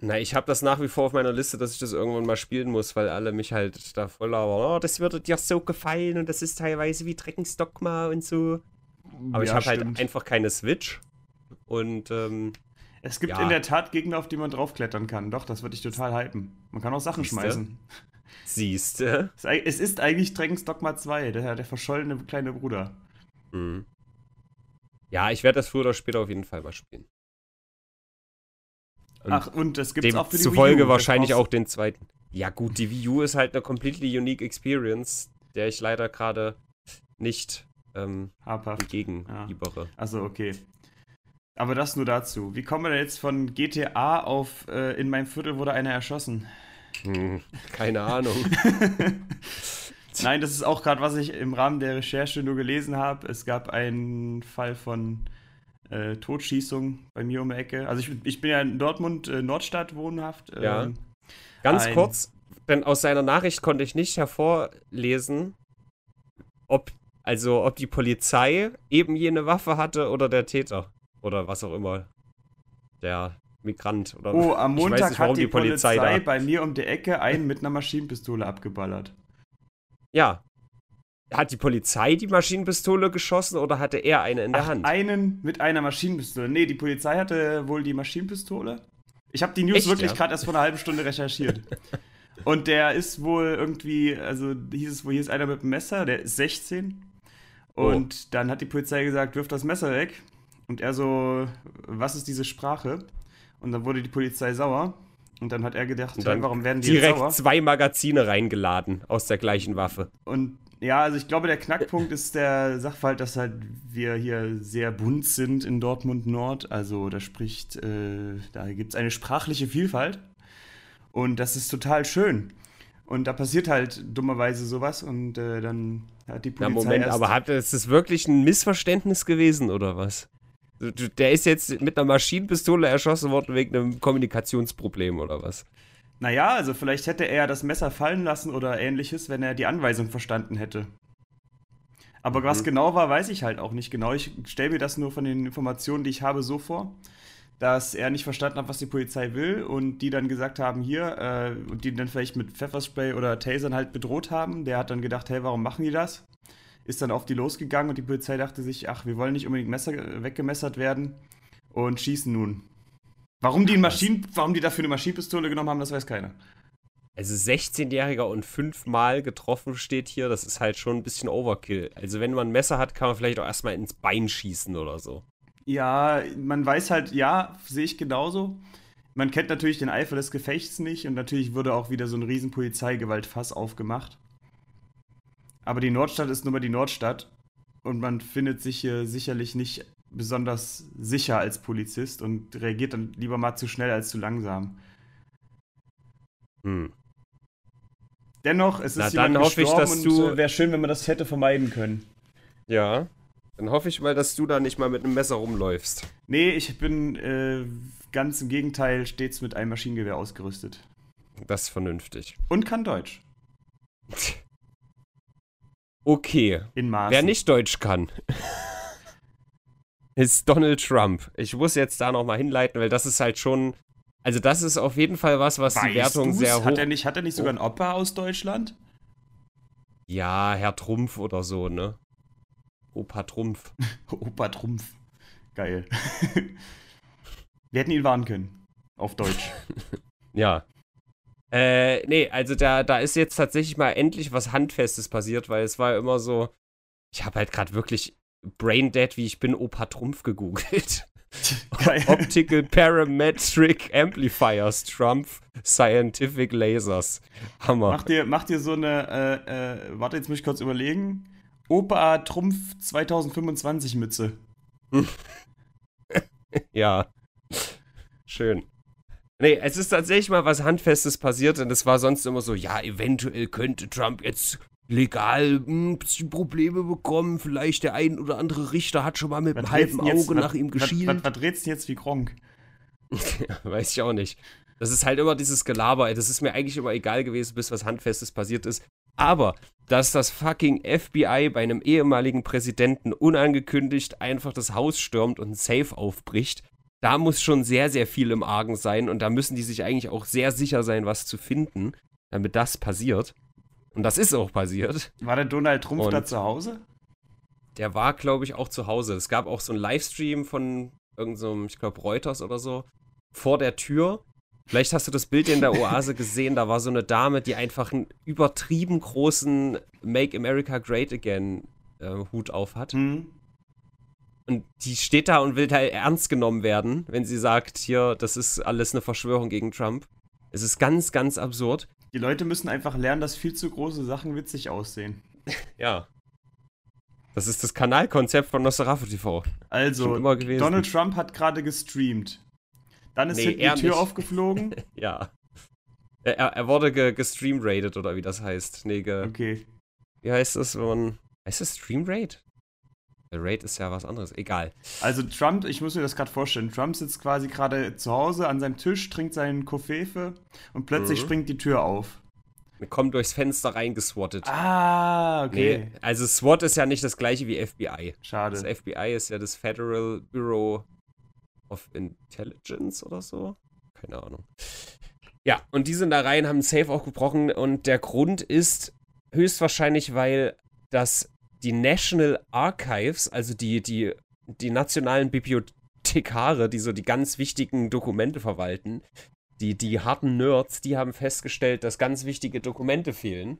Na, ich habe das nach wie vor auf meiner Liste, dass ich das irgendwann mal spielen muss, weil alle mich halt da voll labern. Oh, das würde dir so gefallen und das ist teilweise wie Dragon's Dogma und so. Aber ja, ich habe halt einfach keine Switch. Und ähm, es gibt ja. in der Tat Gegner, auf die man draufklettern kann. Doch, das würde ich total hypen. Man kann auch Sachen Siehste? schmeißen. Siehste. Es ist eigentlich Dragon's Dogma 2, der, der verschollene kleine Bruder. Mhm. Ja, ich werde das früher oder später auf jeden Fall mal spielen. Und Ach, und das gibt es auch für die Zufolge Wii U. wahrscheinlich auch den zweiten. Ja, gut, die Wii U ist halt eine completely unique Experience, der ich leider gerade nicht ähm, entgegenfiebere. Ja. Also, okay. Aber das nur dazu. Wie kommen wir denn jetzt von GTA auf äh, in meinem Viertel wurde einer erschossen? Hm, keine Ahnung. Nein, das ist auch gerade, was ich im Rahmen der Recherche nur gelesen habe. Es gab einen Fall von äh, Totschießung bei mir um die Ecke. Also ich, ich bin ja in Dortmund äh, Nordstadt wohnhaft. Ähm, ja. Ganz ein, kurz, denn aus seiner Nachricht konnte ich nicht hervorlesen, ob also ob die Polizei eben jene Waffe hatte oder der Täter oder was auch immer. Der Migrant oder Oh, am Montag nicht, hat die, die Polizei, Polizei bei mir um die Ecke einen mit einer Maschinenpistole abgeballert. Ja. Hat die Polizei die Maschinenpistole geschossen oder hatte er eine in der Ach, Hand? Einen mit einer Maschinenpistole. Nee, die Polizei hatte wohl die Maschinenpistole. Ich habe die News Echt, wirklich ja? gerade erst vor einer halben Stunde recherchiert. Und der ist wohl irgendwie, also hieß es wohl, hier ist einer mit einem Messer, der ist 16. Und oh. dann hat die Polizei gesagt, wirf das Messer weg. Und er so, was ist diese Sprache? Und dann wurde die Polizei sauer. Und dann hat er gedacht, hey, warum werden die direkt jetzt zwei Magazine reingeladen aus der gleichen Waffe. Und ja, also ich glaube, der Knackpunkt ist der Sachverhalt, dass halt wir hier sehr bunt sind in Dortmund Nord. Also da spricht, äh, da gibt es eine sprachliche Vielfalt. Und das ist total schön. Und da passiert halt dummerweise sowas und äh, dann hat die Polizei. Na, Moment, aber hat, ist es wirklich ein Missverständnis gewesen oder was? Der ist jetzt mit einer Maschinenpistole erschossen worden wegen einem Kommunikationsproblem oder was? Naja, also vielleicht hätte er das Messer fallen lassen oder ähnliches, wenn er die Anweisung verstanden hätte. Aber mhm. was genau war, weiß ich halt auch nicht genau. Ich stelle mir das nur von den Informationen, die ich habe, so vor, dass er nicht verstanden hat, was die Polizei will und die dann gesagt haben, hier, äh, und die dann vielleicht mit Pfefferspray oder Tasern halt bedroht haben. Der hat dann gedacht, hey, warum machen die das? Ist dann auf die losgegangen und die Polizei dachte sich, ach, wir wollen nicht unbedingt Messer weggemessert werden und schießen nun. Warum die, Maschinen, warum die dafür eine Maschinenpistole genommen haben, das weiß keiner. Also 16-Jähriger und fünfmal getroffen steht hier, das ist halt schon ein bisschen Overkill. Also wenn man ein Messer hat, kann man vielleicht auch erstmal ins Bein schießen oder so. Ja, man weiß halt, ja, sehe ich genauso. Man kennt natürlich den Eifer des Gefechts nicht und natürlich wurde auch wieder so ein riesen Polizeigewaltfass aufgemacht. Aber die Nordstadt ist nun mal die Nordstadt und man findet sich hier sicherlich nicht besonders sicher als Polizist und reagiert dann lieber mal zu schnell als zu langsam. Hm. Dennoch, es ist Na, jemand dann hoffe ich, dass du wäre schön, wenn man das hätte vermeiden können. Ja. Dann hoffe ich mal, dass du da nicht mal mit einem Messer rumläufst. Nee, ich bin äh, ganz im Gegenteil stets mit einem Maschinengewehr ausgerüstet. Das ist vernünftig. Und kann Deutsch. Okay. In Maßen. Wer nicht Deutsch kann, ist Donald Trump. Ich muss jetzt da nochmal hinleiten, weil das ist halt schon. Also, das ist auf jeden Fall was, was weißt die Wertung du's? sehr hoch. Hat er nicht, hat er nicht sogar einen Opa aus Deutschland? Ja, Herr Trumpf oder so, ne? Opa Trumpf. Opa Trumpf. Geil. Wir hätten ihn warnen können. Auf Deutsch. ja. Äh, nee, also da, da ist jetzt tatsächlich mal endlich was Handfestes passiert, weil es war immer so, ich habe halt gerade wirklich Brain Dead, wie ich bin, Opa Trumpf gegoogelt. Optical Parametric Amplifiers, Trump Scientific Lasers. Hammer. Mach dir, mach dir so eine, äh, äh, warte, jetzt muss ich kurz überlegen. Opa Trumpf 2025 Mütze. ja. Schön. Nee, es ist tatsächlich mal was Handfestes passiert und es war sonst immer so, ja, eventuell könnte Trump jetzt legal hm, ein bisschen Probleme bekommen. Vielleicht der ein oder andere Richter hat schon mal mit einem halben Auge jetzt, nach ihm geschielt. Was, dreht's denn jetzt wie Gronk? weiß ich auch nicht. Das ist halt immer dieses Gelaber. Das ist mir eigentlich immer egal gewesen, bis was Handfestes passiert ist. Aber, dass das fucking FBI bei einem ehemaligen Präsidenten unangekündigt einfach das Haus stürmt und ein Safe aufbricht, da muss schon sehr, sehr viel im Argen sein und da müssen die sich eigentlich auch sehr sicher sein, was zu finden, damit das passiert. Und das ist auch passiert. War der Donald Trump und da zu Hause? Der war, glaube ich, auch zu Hause. Es gab auch so einen Livestream von irgendeinem, so ich glaube, Reuters oder so, vor der Tür. Vielleicht hast du das Bild in der Oase gesehen, da war so eine Dame, die einfach einen übertrieben großen Make America Great Again äh, Hut auf hat. Mhm. Und die steht da und will da ernst genommen werden, wenn sie sagt, hier, das ist alles eine Verschwörung gegen Trump. Es ist ganz, ganz absurd. Die Leute müssen einfach lernen, dass viel zu große Sachen witzig aussehen. Ja. Das ist das Kanalkonzept von Nosferatu TV. Also. Donald Trump hat gerade gestreamt. Dann ist Nee, hinten die Tür nicht. aufgeflogen. Ja. Er, er wurde ge gestreamrated oder wie das heißt. Nee, ge Okay. wie heißt das, wenn man. Heißt das Streamraid? Der Raid ist ja was anderes. Egal. Also Trump, ich muss mir das gerade vorstellen. Trump sitzt quasi gerade zu Hause an seinem Tisch, trinkt seinen Koffefe und plötzlich Mhm. springt die Tür auf. Kommt durchs Fenster reingeswattet. Ah, okay. Nee, also SWAT ist ja nicht das gleiche wie FBI. Das Schade. FBI ist ja das Federal Bureau of Intelligence oder so. Keine Ahnung. Ja, und die sind da rein, haben Safe auch gebrochen und der Grund ist höchstwahrscheinlich, weil das die National Archives, also die, die, die nationalen Bibliothekare, die so die ganz wichtigen Dokumente verwalten, die, die harten Nerds, die haben festgestellt, dass ganz wichtige Dokumente fehlen.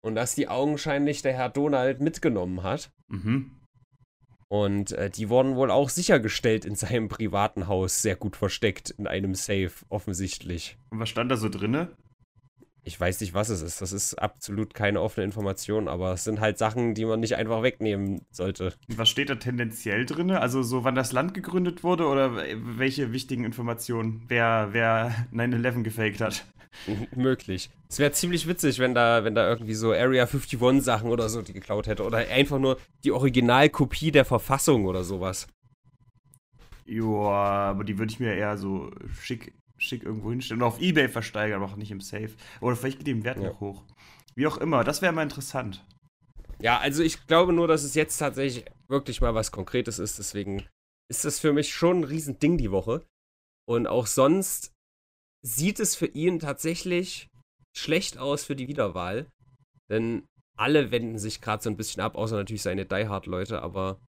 Und dass die augenscheinlich der Herr Donald mitgenommen hat. Mhm. Und äh, die wurden wohl auch sichergestellt in seinem privaten Haus, sehr gut versteckt in einem Safe, offensichtlich. Und was stand da so drinne? Ich weiß nicht, was es ist. Das ist absolut keine offene Information, aber es sind halt Sachen, die man nicht einfach wegnehmen sollte. Was steht da tendenziell drinne? Also so, wann das Land gegründet wurde oder welche wichtigen Informationen? Wer, wer 9-11 gefaked hat? Möglich. Es wäre ziemlich witzig, wenn da, wenn da irgendwie so Area 51 Sachen oder so die geklaut hätte. Oder einfach nur die Originalkopie der Verfassung oder sowas. Joa, aber die würde ich mir eher so schick, schick irgendwo hinstellen. Oder auf Ebay versteigern, aber auch nicht im Safe. Oder vielleicht geht die im Wert Ja. noch hoch. Wie auch immer, das wäre mal interessant. Ja, also ich glaube nur, dass es jetzt tatsächlich wirklich mal was Konkretes ist. Deswegen ist das für mich schon ein Riesending die Woche. Und auch sonst sieht es für ihn tatsächlich schlecht aus für die Wiederwahl. Denn alle wenden sich gerade so ein bisschen ab, außer natürlich seine Die Hard-Leute, aber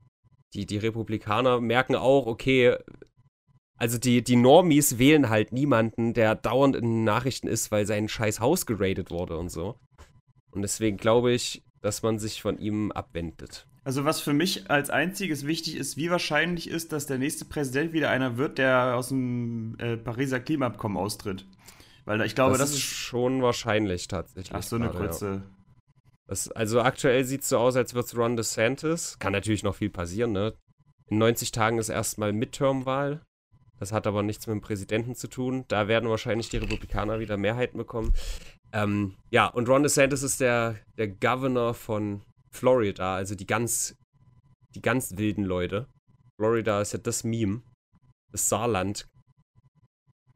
die, die Republikaner merken auch, okay, also die, die Normies wählen halt niemanden, der dauernd in den Nachrichten ist, weil sein scheiß Haus geradet wurde und so. Und deswegen glaube ich, dass man sich von ihm abwendet. Also was für mich als einziges wichtig ist, wie wahrscheinlich ist, dass der nächste Präsident wieder einer wird, der aus dem äh, Pariser Klimaabkommen austritt. Weil ich glaube, das, ist ist... schon wahrscheinlich tatsächlich. Ach, so eine gerade, ja. kurze... Das, also aktuell sieht es so aus, als würde es Ron DeSantis. Kann natürlich noch viel passieren, ne? In 90 Tagen ist erstmal Midterm-Wahl. Das hat aber nichts mit dem Präsidenten zu tun. Da werden wahrscheinlich die Republikaner wieder Mehrheiten bekommen. Ähm, ja, und Ron DeSantis ist der, der Governor von Florida, also die ganz, die ganz wilden Leute. Florida ist ja das Meme, das Saarland.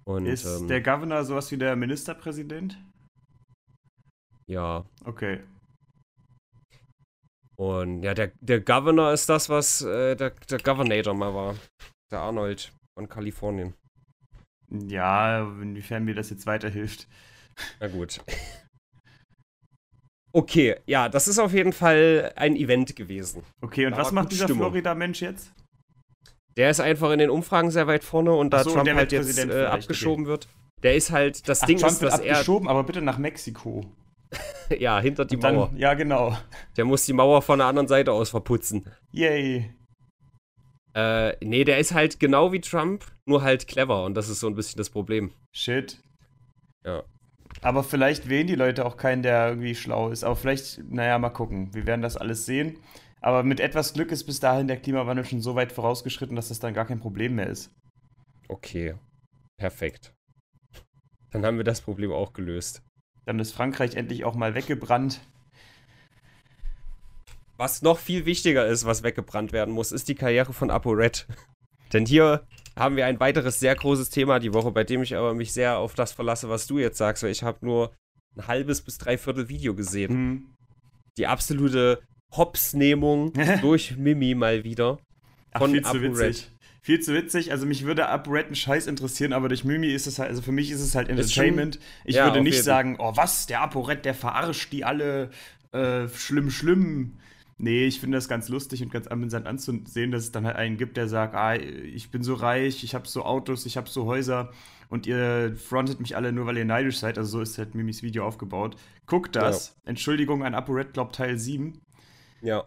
Und Ist ähm, der Governor sowas wie der Ministerpräsident? ja, Okay. Und ja, der, der Governor ist das, was äh, der, der Governator mal war. Der Arnold von Kalifornien. Ja, inwiefern mir das jetzt weiterhilft. Na gut. Okay, ja, das ist auf jeden Fall ein Event gewesen. Okay, und Da was macht dieser. Florida-Mensch jetzt? Der ist einfach in den Umfragen sehr weit vorne und da so, und Trump der halt jetzt äh, abgeschoben wird. Der ist halt, das Ach, Ding Trump ist, dass er abgeschoben, aber bitte nach Mexiko. ja hinter die Und dann- Mauer. Ja, genau. Der muss die Mauer von der anderen Seite aus verputzen. Yay. Äh, nee, der ist halt genau wie Trump, nur halt clever und das ist so ein bisschen das Problem. Shit. Ja. Aber vielleicht wählen die Leute auch keinen, der irgendwie schlau ist. Aber vielleicht, naja, mal gucken. Wir werden das alles sehen. Aber mit etwas Glück ist bis dahin der Klimawandel schon so weit vorausgeschritten, dass das dann gar kein Problem mehr ist. Okay, perfekt. Dann haben wir das Problem auch gelöst. Dann ist Frankreich endlich auch mal weggebrannt. Was noch viel wichtiger ist, was weggebrannt werden muss, ist die Karriere von ApoRed. Denn hier haben wir ein weiteres sehr großes Thema die Woche, bei dem ich aber mich sehr auf das verlasse, was du jetzt sagst, weil ich habe nur ein halbes bis dreiviertel Video gesehen. Hm. Die absolute Hops-Nehmung durch Mimi mal wieder. Ach, Von viel zu ApoRed. witzig. Viel zu witzig. Also mich würde ApoRed ein Scheiß interessieren, aber durch Mimi ist es halt, also für mich ist es halt Entertainment. ich ja, würde nicht jeden. sagen, oh was, der ApoRed, der verarscht die alle äh, schlimm, schlimm. Nee, ich finde das ganz lustig und ganz amüsant anzusehen, dass es dann halt einen gibt, der sagt, ah, ich bin so reich, ich habe so Autos, ich habe so Häuser und ihr frontet mich alle nur, weil ihr neidisch seid. Also so ist halt Mimis Video aufgebaut. Guckt das. Entschuldigung an ApoRed, glaub Teil 7. Ja.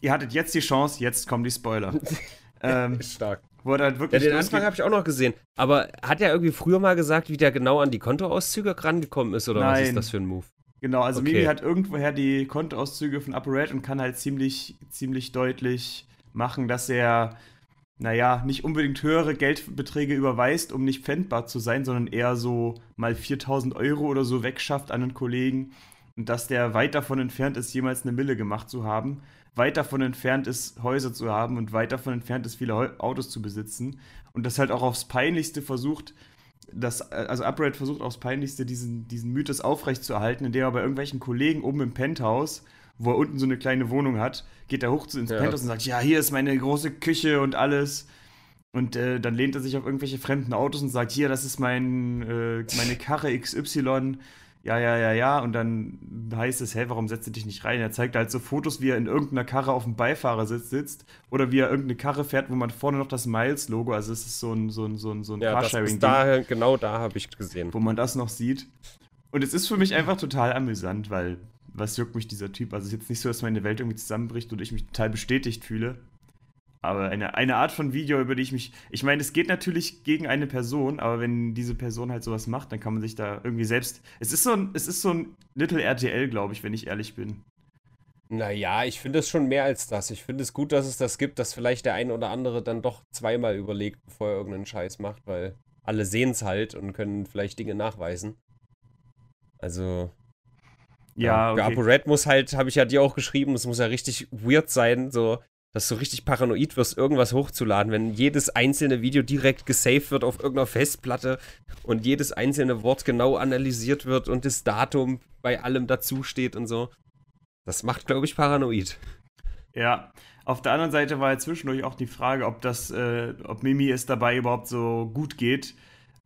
ihr hattet jetzt die Chance, jetzt kommen die Spoiler. ähm, Stark. wo er halt Ja, wirklich den losgeht. Anfang habe ich auch noch gesehen. Aber hat er irgendwie früher mal gesagt, wie der genau an die Kontoauszüge rangekommen ist? Oder was ist Nein. das für ein Move? Genau, also Okay. Mimi hat irgendwoher die Kontoauszüge von ApoRed und kann halt ziemlich, ziemlich deutlich machen, dass er, naja, nicht unbedingt höhere Geldbeträge überweist, um nicht pfändbar zu sein, sondern eher so mal 4000 Euro oder so wegschafft an einen Kollegen und dass der weit davon entfernt ist, jemals eine Mille gemacht zu haben, weit davon entfernt ist, Häuser zu haben und weit davon entfernt ist, viele Autos zu besitzen und das halt auch aufs Peinlichste versucht, das, also Upright versucht aufs Peinlichste diesen, diesen Mythos aufrechtzuerhalten, indem er bei irgendwelchen Kollegen oben im Penthouse, wo er unten so eine kleine Wohnung hat, geht er hoch zu ins Ja. Penthouse und sagt, ja, hier ist meine große Küche und alles. Und äh, dann lehnt er sich auf irgendwelche fremden Autos und sagt, hier, das ist mein, äh, meine Karre XY. Ja, ja, ja, ja. Und dann heißt es, hey, warum setzt du dich nicht rein? Er zeigt halt so Fotos, wie er in irgendeiner Karre auf dem Beifahrersitz sitzt oder wie er irgendeine Karre fährt, wo man vorne noch das Miles-Logo, also es ist so ein, so ein, so ein, so ein Ja, Carsharing-Ding da, genau da habe ich gesehen. wo man das noch sieht. Und es ist für mich einfach total amüsant, weil was juckt mich dieser Typ? Also es ist jetzt nicht so, dass meine Welt irgendwie zusammenbricht und ich mich total bestätigt fühle. Aber eine, eine Art von Video, über die ich mich. Ich meine, es geht natürlich gegen eine Person, aber wenn diese Person halt sowas macht, dann kann man sich da irgendwie selbst. Es ist so ein, es ist so ein Little RTL, glaube ich, wenn ich ehrlich bin. Naja, ich finde es schon mehr als das. Ich finde es gut, dass es das gibt, dass vielleicht der ein oder andere dann doch zweimal überlegt, bevor er irgendeinen Scheiß macht, weil alle sehen es halt und können vielleicht Dinge nachweisen. Also, Ja, okay. ApoRed muss halt, habe ich ja dir auch geschrieben, es muss ja richtig weird sein, so, dass du richtig paranoid wirst, irgendwas hochzuladen, wenn jedes einzelne Video direkt gesaved wird auf irgendeiner Festplatte und jedes einzelne Wort genau analysiert wird und das Datum bei allem dazu steht und so. Das macht, glaube ich, paranoid. Ja, auf der anderen Seite war ja zwischendurch auch die Frage, ob das, äh, ob Mimi es dabei überhaupt so gut geht.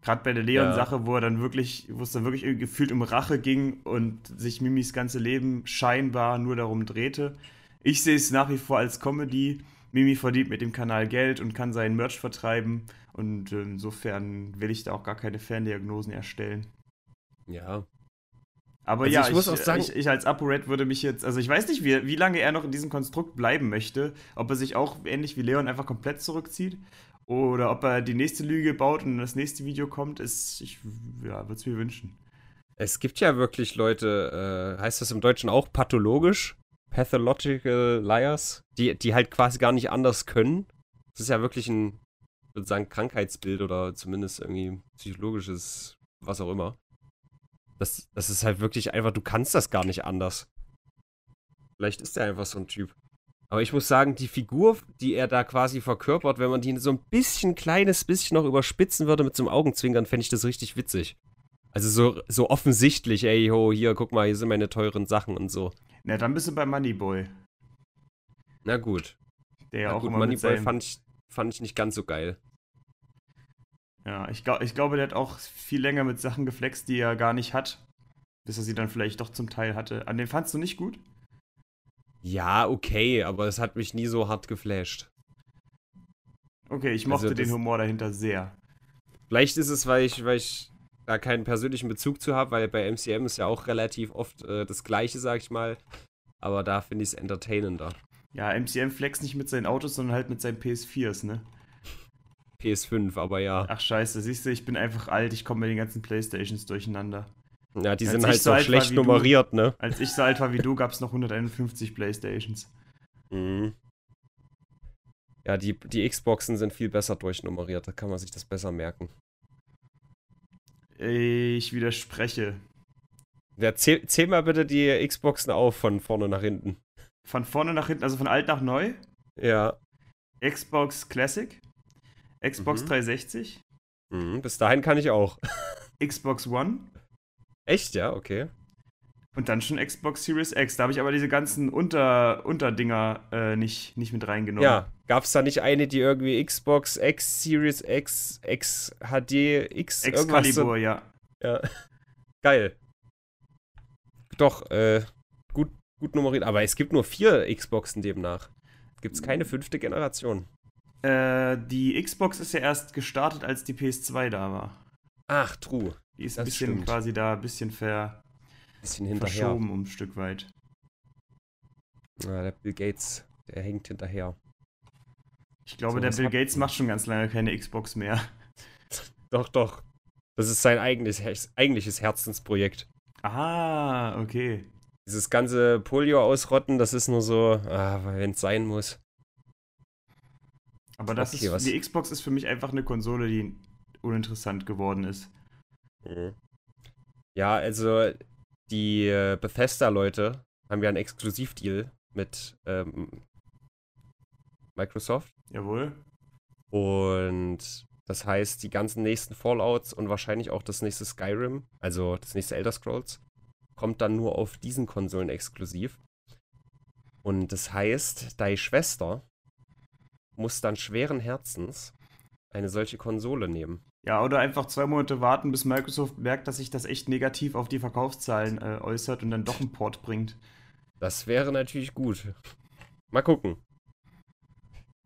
Gerade bei der Leon-Sache, wo er dann wirklich, wo es dann wirklich gefühlt um Rache ging und sich Mimis ganze Leben scheinbar nur darum drehte. Ich sehe es nach wie vor als Comedy. Mimi verdient mit dem Kanal Geld und kann seinen Merch vertreiben. Und äh, insofern will ich da auch gar keine Fandiagnosen erstellen. Ja. Aber Also ja, ich ich, muss auch sagen- ich, ich als ApoRed würde mich jetzt, also ich weiß nicht, wie, wie lange er noch in diesem Konstrukt bleiben möchte. Ob er sich auch ähnlich wie Leon einfach komplett zurückzieht oder ob er die nächste Lüge baut und das nächste Video kommt, ist, ich ja, würde es mir wünschen. Es gibt ja wirklich Leute, äh, heißt das im Deutschen auch pathologisch? Pathological Liars, die, die halt quasi gar nicht anders können. Das ist ja wirklich ein, ich würde sagen, Krankheitsbild oder zumindest irgendwie psychologisches, was auch immer. Das, das ist halt wirklich einfach, du kannst das gar nicht anders. Vielleicht ist er einfach so ein Typ. Aber ich muss sagen, die Figur, die er da quasi verkörpert, wenn man die so ein bisschen, kleines bisschen noch überspitzen würde mit so einem Augenzwinkern, fände ich das richtig witzig. Also so, so offensichtlich, ey, ho, hier, guck mal, hier sind meine teuren Sachen und so. Na, dann bist du bei Moneyboy, Na gut. der ja Na auch gut, immer Moneyboy seinem, fand ich, fand ich nicht ganz so geil. Ja, ich, glaub, ich glaube, der hat auch viel länger mit Sachen geflext, die er gar nicht hat. Bis er sie dann vielleicht doch zum Teil hatte. An den fandst du nicht gut? Ja, okay, aber es hat mich nie so hart geflasht. Okay, ich Also mochte den das- Humor dahinter sehr. Vielleicht ist es, weil ich, weil ich da keinen persönlichen Bezug zu habe, weil bei MCM ist ja auch relativ oft äh, das Gleiche, sag ich mal. Aber da finde ich es entertainender. Ja, MCM flex nicht mit seinen Autos, sondern halt mit seinen PS4s, ne? PS5, aber ja. Ach scheiße, siehst du, ich bin einfach alt, ich komme mit den ganzen Playstations durcheinander. Ja, die Als sind halt so alt schlecht wie du- nummeriert, ne? Als ich so alt war wie du, gab es noch 151 Playstations. Mhm. Ja, die, die Xboxen sind viel besser durchnummeriert, da kann man sich das besser merken. Ich widerspreche. Ja, zähl, zähl mal bitte die Xboxen auf von vorne nach hinten. Von vorne nach hinten, also von alt nach neu. Ja. Xbox Classic, Xbox Mhm. 360, Mhm, bis dahin kann ich auch. Xbox One Echt, ja, okay. und dann schon Xbox Series X. Da habe ich aber diese ganzen Unter Unterdinger äh, nicht, nicht mit reingenommen. Ja, gab's da nicht eine, die irgendwie Xbox X Series X, X HD, X irgendwas Excalibur, ja. Ja. Geil. Doch, äh, gut, gut nummeriert. Aber es gibt nur vier Xboxen demnach. Gibt's keine fünfte Generation. Äh, die Xbox ist ja erst gestartet, als die PS2 da war. Ach, true. Die ist Das ein bisschen stimmt. quasi da, ein bisschen ver Bisschen hinterher. verschoben um ein Stück weit. Ja, der Bill Gates Der hängt hinterher. Ich glaube, So, der Bill Gates macht schon ganz lange keine Xbox mehr. Doch, doch. Das ist sein eigenes, eigentliches Herzensprojekt. Ah, okay. Dieses ganze Polio ausrotten, das ist nur so, ah, wenn es sein muss. Aber das Okay, ist, was- die Xbox ist für mich einfach eine Konsole, die uninteressant geworden ist. Mhm. Ja, also die äh, Bethesda-Leute haben ja einen Exklusivdeal mit ähm, Microsoft. Jawohl. Und das heißt, die ganzen nächsten Fallouts und wahrscheinlich auch das nächste Skyrim, also das nächste Elder Scrolls, kommt dann nur auf diesen Konsolen exklusiv. Und das heißt, deine Schwester muss dann schweren Herzens eine solche Konsole nehmen. Ja, oder einfach zwei Monate warten, bis Microsoft merkt, dass sich das echt negativ auf die Verkaufszahlen äh, äußert und dann doch einen Port bringt. Das wäre natürlich gut. Mal gucken.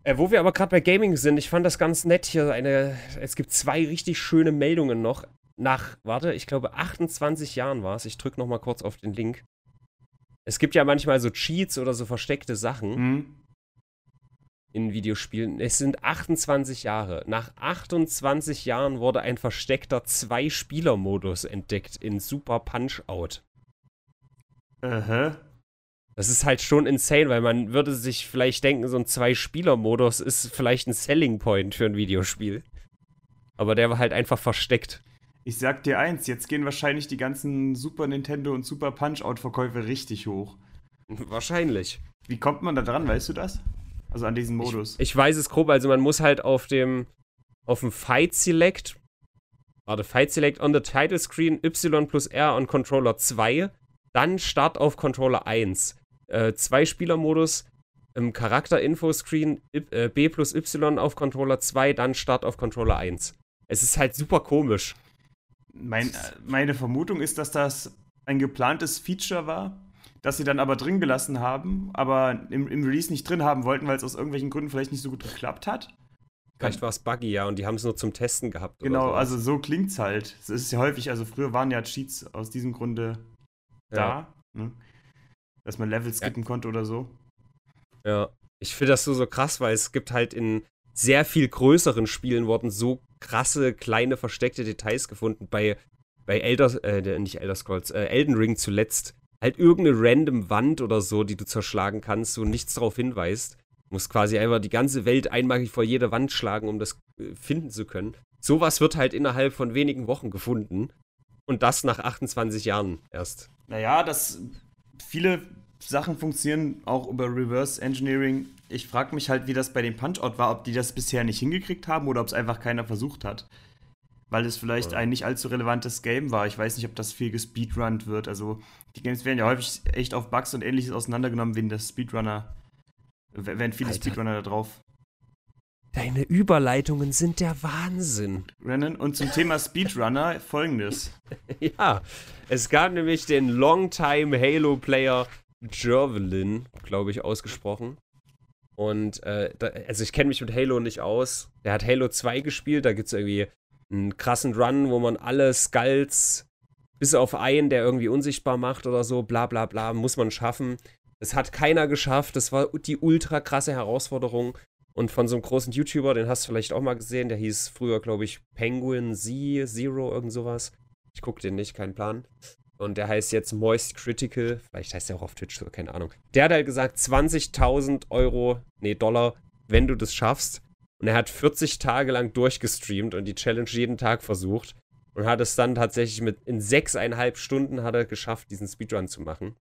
Äh, wo wir aber gerade bei Gaming sind, ich fand das ganz nett hier. Eine, es gibt zwei richtig schöne Meldungen noch. Nach, warte, ich glaube 28 Jahren war es. Ich drücke nochmal kurz auf den Link. Es gibt ja manchmal so Cheats oder so versteckte Sachen Hm? in Videospielen. Es sind 28 Jahre. Nach 28 Jahren wurde ein versteckter Zwei-Spieler-Modus entdeckt in Super Punch-Out. Hä? Das ist halt schon insane, weil man würde sich vielleicht denken, so ein Zwei-Spieler-Modus ist vielleicht ein Selling Point für ein Videospiel. Aber der war halt einfach versteckt. Ich sag dir eins, jetzt gehen wahrscheinlich die ganzen Super Nintendo und Super Punch-Out-Verkäufe richtig hoch. Wahrscheinlich. Wie kommt man da dran, weißt du das? Also an diesen Modus. Ich weiß es grob, also man muss halt auf dem auf dem Fight Select, warte, Fight Select on the Title Screen Y plus R on Controller 2, dann Start auf Controller 1. Äh, Zwei-Spieler-Modus im Charakter-Info-Screen äh, B plus Y auf Controller 2, dann Start auf Controller 1. Es ist halt super komisch. Mein, meine Vermutung ist, dass das ein geplantes Feature war, das sie dann aber drin gelassen haben, aber im, im Release nicht drin haben wollten, weil es aus irgendwelchen Gründen vielleicht nicht so gut geklappt hat. Vielleicht war es buggy, ja, und die haben es nur zum Testen gehabt. Genau, sowas. also so klingt's halt. Es ist ja häufig, also früher waren ja Cheats aus diesem Grunde Ja. da, ne? Dass man Level skippen konnte oder so. Ja, ich finde das so, so krass, weil es gibt halt in sehr viel größeren Spielen wurden so krasse, kleine, versteckte Details gefunden. Bei, bei Elder, äh, nicht Elder Scrolls, äh, Elden Ring zuletzt. Halt irgendeine random Wand oder so, die du zerschlagen kannst, wo nichts darauf hinweist. Du musst quasi einfach die ganze Welt einmal vor jede Wand schlagen, um das äh, finden zu können. Sowas wird halt innerhalb von wenigen Wochen gefunden. Und das nach 28 Jahren erst. Naja, das viele Sachen funktionieren auch über Reverse Engineering. Ich frage mich halt, wie das bei dem Punch-Out war, ob die das bisher nicht hingekriegt haben oder ob es einfach keiner versucht hat. Weil es vielleicht Ja. ein nicht allzu relevantes Game war. Ich weiß nicht, ob das viel gespeedrunnt wird. Also, die Games werden ja häufig echt auf Bugs und ähnliches auseinandergenommen, wenn das Speedrunner. w- Werden viele Alter. Speedrunner da drauf Deine Überleitungen sind der Wahnsinn. rennen. Und zum Thema Speedrunner folgendes. Ja, es gab nämlich den Longtime Halo-Player Jervelin, glaube ich, ausgesprochen. Und, äh, da, also ich kenne mich mit Halo nicht aus. Der hat Halo 2 gespielt, da gibt es irgendwie einen krassen Run, wo man alle Skulls bis auf einen, der irgendwie unsichtbar macht oder so, bla bla bla, muss man schaffen. Das hat keiner geschafft, das war die ultra krasse Herausforderung. Und von so einem großen YouTuber, den hast du vielleicht auch mal gesehen, der hieß früher, glaube ich, Penguin Z, Zero, irgend sowas. Ich gucke den nicht, kein Plan. Und der heißt jetzt Moist Critical. Vielleicht heißt der auch auf Twitch so, keine Ahnung. Der hat halt gesagt, 20.000 Euro, nee, Dollar, wenn du das schaffst. Und er hat 40 Tage lang durchgestreamt und die Challenge jeden Tag versucht. Und hat es dann tatsächlich mit, in sechseinhalb Stunden hat er geschafft, diesen Speedrun zu machen.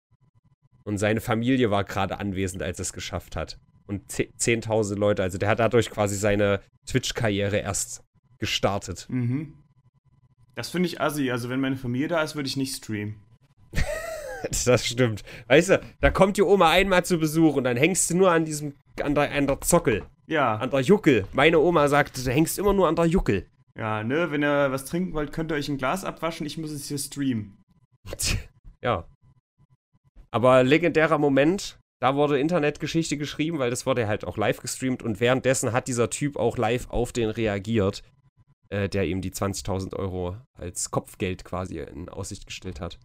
Und seine Familie war gerade anwesend, als er es geschafft hat. Und 10.000 Leute, also der hat dadurch quasi seine Twitch-Karriere erst gestartet. Mhm. Das finde ich assi. Also, wenn meine Familie da ist, würde ich nicht streamen. Das stimmt. Weißt du, da kommt die Oma einmal zu Besuch und dann hängst du nur an diesem, an der, an der Zockel, Ja. an der Juckel. Meine Oma sagt, du hängst immer nur an der Juckel. Ja, ne, wenn ihr was trinken wollt, könnt ihr euch ein Glas abwaschen, ich muss es hier streamen. ja. Aber legendärer Moment, da wurde Internetgeschichte geschrieben, weil das wurde halt auch live gestreamt und währenddessen hat dieser Typ auch live auf den reagiert, äh, der ihm die 20.000 Euro als Kopfgeld quasi in Aussicht gestellt hat.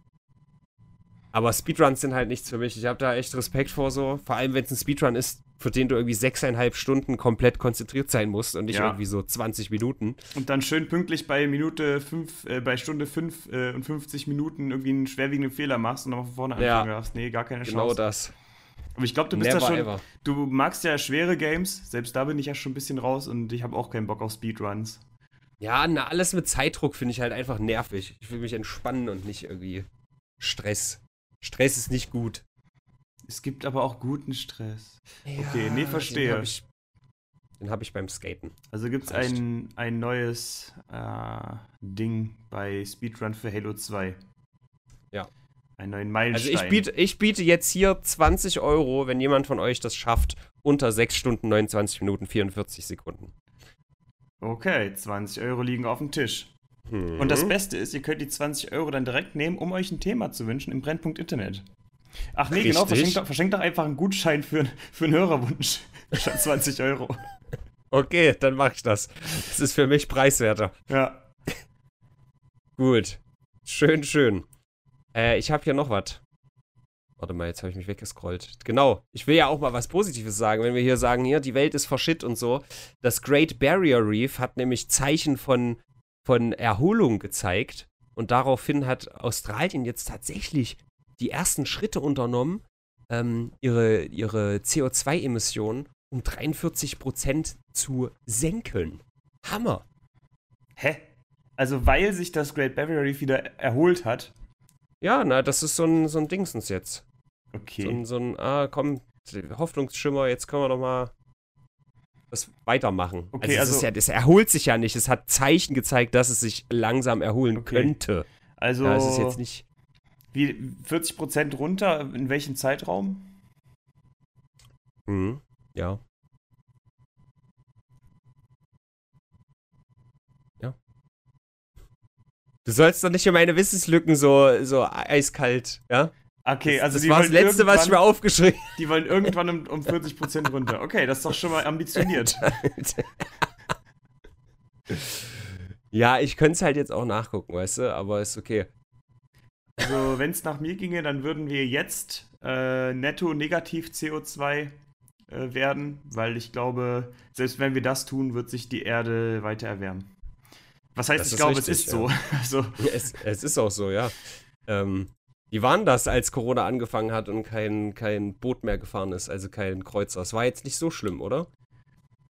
Aber Speedruns sind halt nichts für mich. Ich habe da echt Respekt vor so. Vor allem, wenn es ein Speedrun ist, für den du irgendwie sechseinhalb Stunden komplett konzentriert sein musst und nicht Ja. irgendwie so 20 Minuten. Und dann schön pünktlich bei Minute 5, äh, bei Stunde 5 äh, und 50 Minuten irgendwie einen schwerwiegenden Fehler machst und nochmal von vorne Ja. anfangen darfst. Nee, gar keine Genau Chance. das. Aber ich glaube, du bist Never da schon. ever. Du magst ja schwere Games, selbst da bin ich ja schon ein bisschen raus und ich habe auch keinen Bock auf Speedruns. Ja, na, alles mit Zeitdruck finde ich halt einfach nervig. Ich will mich entspannen und nicht irgendwie Stress. Stress ist nicht gut. Es gibt aber auch guten Stress. Okay, nee, den verstehe. hab ich, den habe ich beim Skaten. Also gibt es ein, ein neues äh, Ding bei Speedrun für Halo 2. Ja. Einen neuen Also Meilenstein. ich biete, ich biete jetzt hier 20 Euro, wenn jemand von euch das schafft, unter 6 Stunden, 29 Minuten, 44 Sekunden. Okay, 20 Euro liegen auf dem Tisch. Hm. Und das Beste ist, ihr könnt die 20 Euro dann direkt nehmen, um euch ein Thema zu wünschen im Brennpunkt Internet. Ach nee, genau, Richtig. verschenkt doch, verschenkt doch einfach einen Gutschein für, für einen Hörerwunsch. Statt 20 Euro. Okay, dann mache ich das. Das ist für mich preiswerter. Ja. Gut. Schön, schön. Äh, ich habe hier noch was. Warte mal, jetzt habe ich mich weggescrollt. Genau. Ich will ja auch mal was Positives sagen. Wenn wir hier sagen, hier, die Welt ist verschitt und so. Das Great Barrier Reef hat nämlich Zeichen von, von Erholung gezeigt. Und daraufhin hat Australien jetzt tatsächlich die ersten Schritte unternommen, ähm, ihre, ihre CO2-Emissionen um 43% zu senken. Hammer. Hä? Also weil sich das Great Barrier Reef wieder erholt hat. Ja, na, das ist so ein, so ein Dingsens jetzt. Okay. So ein, so ein, ah, komm, Hoffnungsschimmer, jetzt können wir doch mal das weitermachen. Okay, also, es also- ist ja, das erholt sich ja nicht. Es hat Zeichen gezeigt, dass es sich langsam erholen Okay. könnte. also Ja, es ist jetzt nicht. wie 40% runter, in welchem Zeitraum? Mhm, ja. Ja. Du sollst doch nicht in meine Wissenslücken so, so eiskalt, ja? Okay, das, also das die war das Letzte, was ich mir aufgeschrieben Die wollen irgendwann um, um 40% runter. Okay, das ist doch schon mal ambitioniert. Ja, ich könnte es halt jetzt auch nachgucken, weißt du, aber ist okay. Also, wenn es nach mir ginge, dann würden wir jetzt äh, netto negativ CO2 äh, werden, weil ich glaube, selbst wenn wir das tun, wird sich die Erde weiter erwärmen. Was heißt, Das ich glaube, richtig, es ist so. Also, Es, es ist auch so, ja. Ähm, wie waren das, als Corona angefangen hat und kein, kein Boot mehr gefahren ist, also kein Kreuzer? Es war jetzt nicht so schlimm, oder?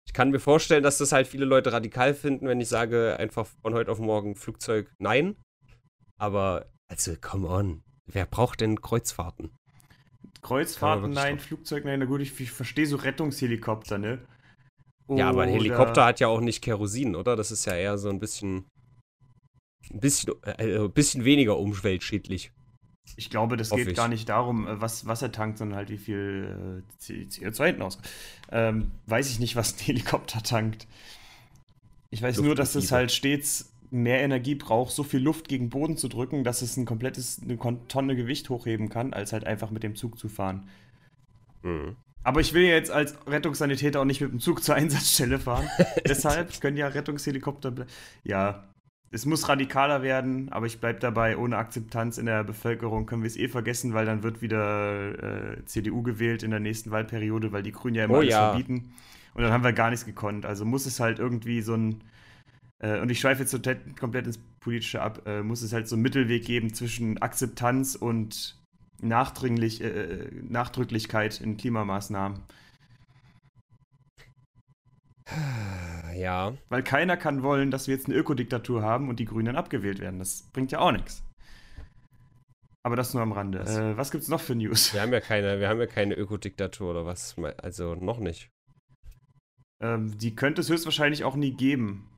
Ich kann mir vorstellen, dass das halt viele Leute radikal finden, wenn ich sage, einfach von heute auf morgen Flugzeug nein. Aber, also, come on. Wer braucht denn Kreuzfahrten? Kreuzfahrten, nein, drauf. Flugzeug, nein, na gut, ich, ich verstehe so Rettungshelikopter, ne? Ja, aber ein Oder- Helikopter hat ja auch nicht Kerosin, oder? Das ist ja eher so ein bisschen. Ein bisschen, äh, ein bisschen weniger umweltschädlich. Ich glaube, das Hoffe geht ich. gar nicht darum, äh, was Wasser tankt, sondern halt wie viel äh, C- CO2 hinten aus. Ähm, weiß ich nicht, was ein Helikopter tankt. Ich weiß nur, dass es halt stets mehr Energie braucht, so viel Luft gegen Boden zu drücken, dass es ein komplettes, eine Tonne Gewicht hochheben kann, als halt einfach mit dem Zug zu fahren. Mhm. Aber ich will ja jetzt als Rettungssanitäter auch nicht mit dem Zug zur Einsatzstelle fahren. Deshalb können ja Rettungshelikopter. Ja, es muss radikaler werden, aber ich bleibe dabei, ohne Akzeptanz in der Bevölkerung können wir es eh vergessen, weil dann wird wieder äh, CDU gewählt in der nächsten Wahlperiode, weil die Grünen ja immer Oh alles ja. verbieten. Und dann haben wir gar nichts gekonnt. Also muss es halt irgendwie so ein. Äh, und ich schweife jetzt total- komplett ins Politische ab, äh, muss es halt so einen Mittelweg geben zwischen Akzeptanz und Nachdringlich, äh, Nachdrücklichkeit in Klimamaßnahmen. Ja. Weil keiner kann wollen, dass wir jetzt eine Ökodiktatur haben und die Grünen abgewählt werden. Das bringt ja auch nichts. Aber das nur am Rande. Was? Äh, was gibt's noch für News? Wir haben ja keine, wir haben ja keine Ökodiktatur oder was. Also noch nicht. Ähm, die könnte es höchstwahrscheinlich auch nie geben.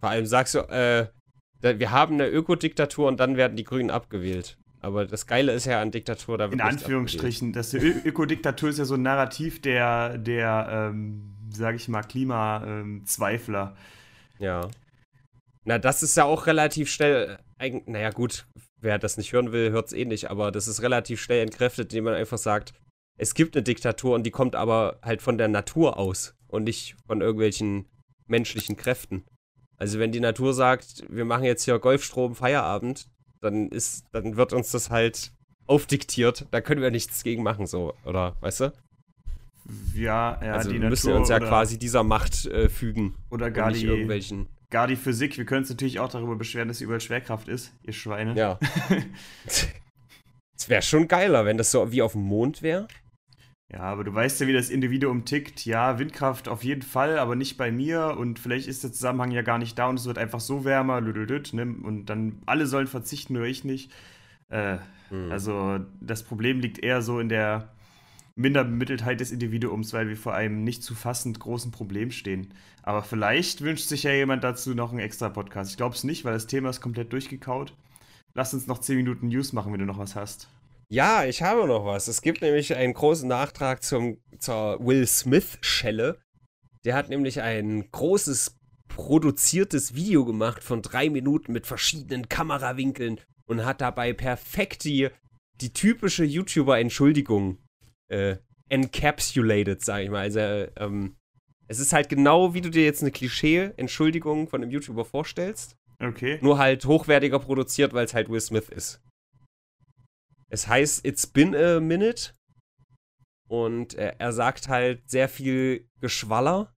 Vor allem sagst du, äh, wir haben eine Ökodiktatur und dann werden die Grünen abgewählt. Aber das Geile ist ja an Diktatur, da wird In Anführungsstrichen. Das Ökodiktatur ist ja so ein Narrativ der, der ähm, sage ich mal, Klimazweifler. Ja. Na, das ist ja auch relativ schnell, eigen, naja gut, wer das nicht hören will, hört es eh nicht, aber das ist relativ schnell entkräftet, indem man einfach sagt, es gibt eine Diktatur und die kommt aber halt von der Natur aus und nicht von irgendwelchen menschlichen Kräften. Also wenn die Natur sagt, wir machen jetzt hier Golfstrom Feierabend, dann ist, dann wird uns das halt aufdiktiert. Da können wir nichts gegen machen, so, oder, weißt du? Ja, ja, also die müssen Natur wir uns ja quasi dieser Macht äh, fügen. oder gar nicht die, irgendwelchen. gar die Physik. Wir können uns natürlich auch darüber beschweren, dass überall Schwerkraft ist, ihr Schweine. Ja. Es wäre schon geiler, wenn das so wie auf dem Mond wäre. Ja, aber du weißt ja, wie das Individuum tickt. Ja, Windkraft auf jeden Fall, aber nicht bei mir. Und vielleicht ist der Zusammenhang ja gar nicht da und es wird einfach so wärmer. Ne? Und dann alle sollen verzichten, nur ich nicht. Äh, Hm. Also das Problem liegt eher so in der Minderbemitteltheit des Individuums, weil wir vor einem nicht zu fassend großen Problem stehen. Aber vielleicht wünscht sich ja jemand dazu noch einen extra Podcast. Ich glaube es nicht, weil das Thema ist komplett durchgekaut. Lass uns noch 10 Minuten News machen, wenn du noch was hast. Ja, ich habe noch was. Es gibt nämlich einen großen Nachtrag zum, zur Will Smith-Schelle. Der hat nämlich ein großes produziertes Video gemacht von drei Minuten mit verschiedenen Kamerawinkeln und hat dabei perfekt die, die typische YouTuber-Entschuldigung äh, encapsulated, sag ich mal. Also, ähm, es ist halt genau, wie du dir jetzt eine Klischee-Entschuldigung von einem YouTuber vorstellst. Okay. Nur halt hochwertiger produziert, weil es halt Will Smith ist. Es heißt It's been a minute. Und er, er sagt halt sehr viel Geschwaller.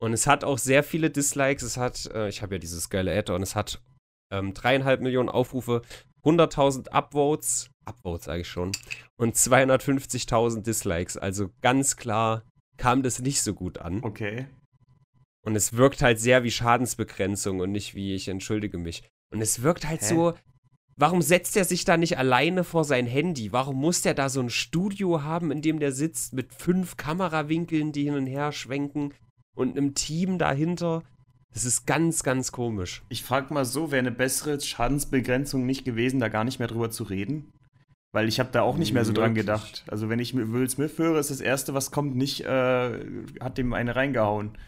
Und es hat auch sehr viele Dislikes. Es hat, äh, ich habe ja dieses geile Add-on, es hat ähm, dreieinhalb Millionen Aufrufe, 100.000 Upvotes, Upvotes sage ich schon, und 250.000 Dislikes. Also ganz klar kam das nicht so gut an. Okay. Und es wirkt halt sehr wie Schadensbegrenzung und nicht wie ich entschuldige mich. Und es wirkt halt Hä? so. Warum setzt er sich da nicht alleine vor sein Handy? Warum muss der da so ein Studio haben, in dem der sitzt, mit fünf Kamerawinkeln, die hin und her schwenken und einem Team dahinter? Das ist ganz, ganz komisch. Ich frage mal so, wäre eine bessere Schadensbegrenzung nicht gewesen, da gar nicht mehr drüber zu reden? Weil ich habe da auch nicht mehr so dran gedacht. Also wenn ich mir Will Smith höre, ist das Erste, was kommt, nicht, äh, hat dem eine reingehauen.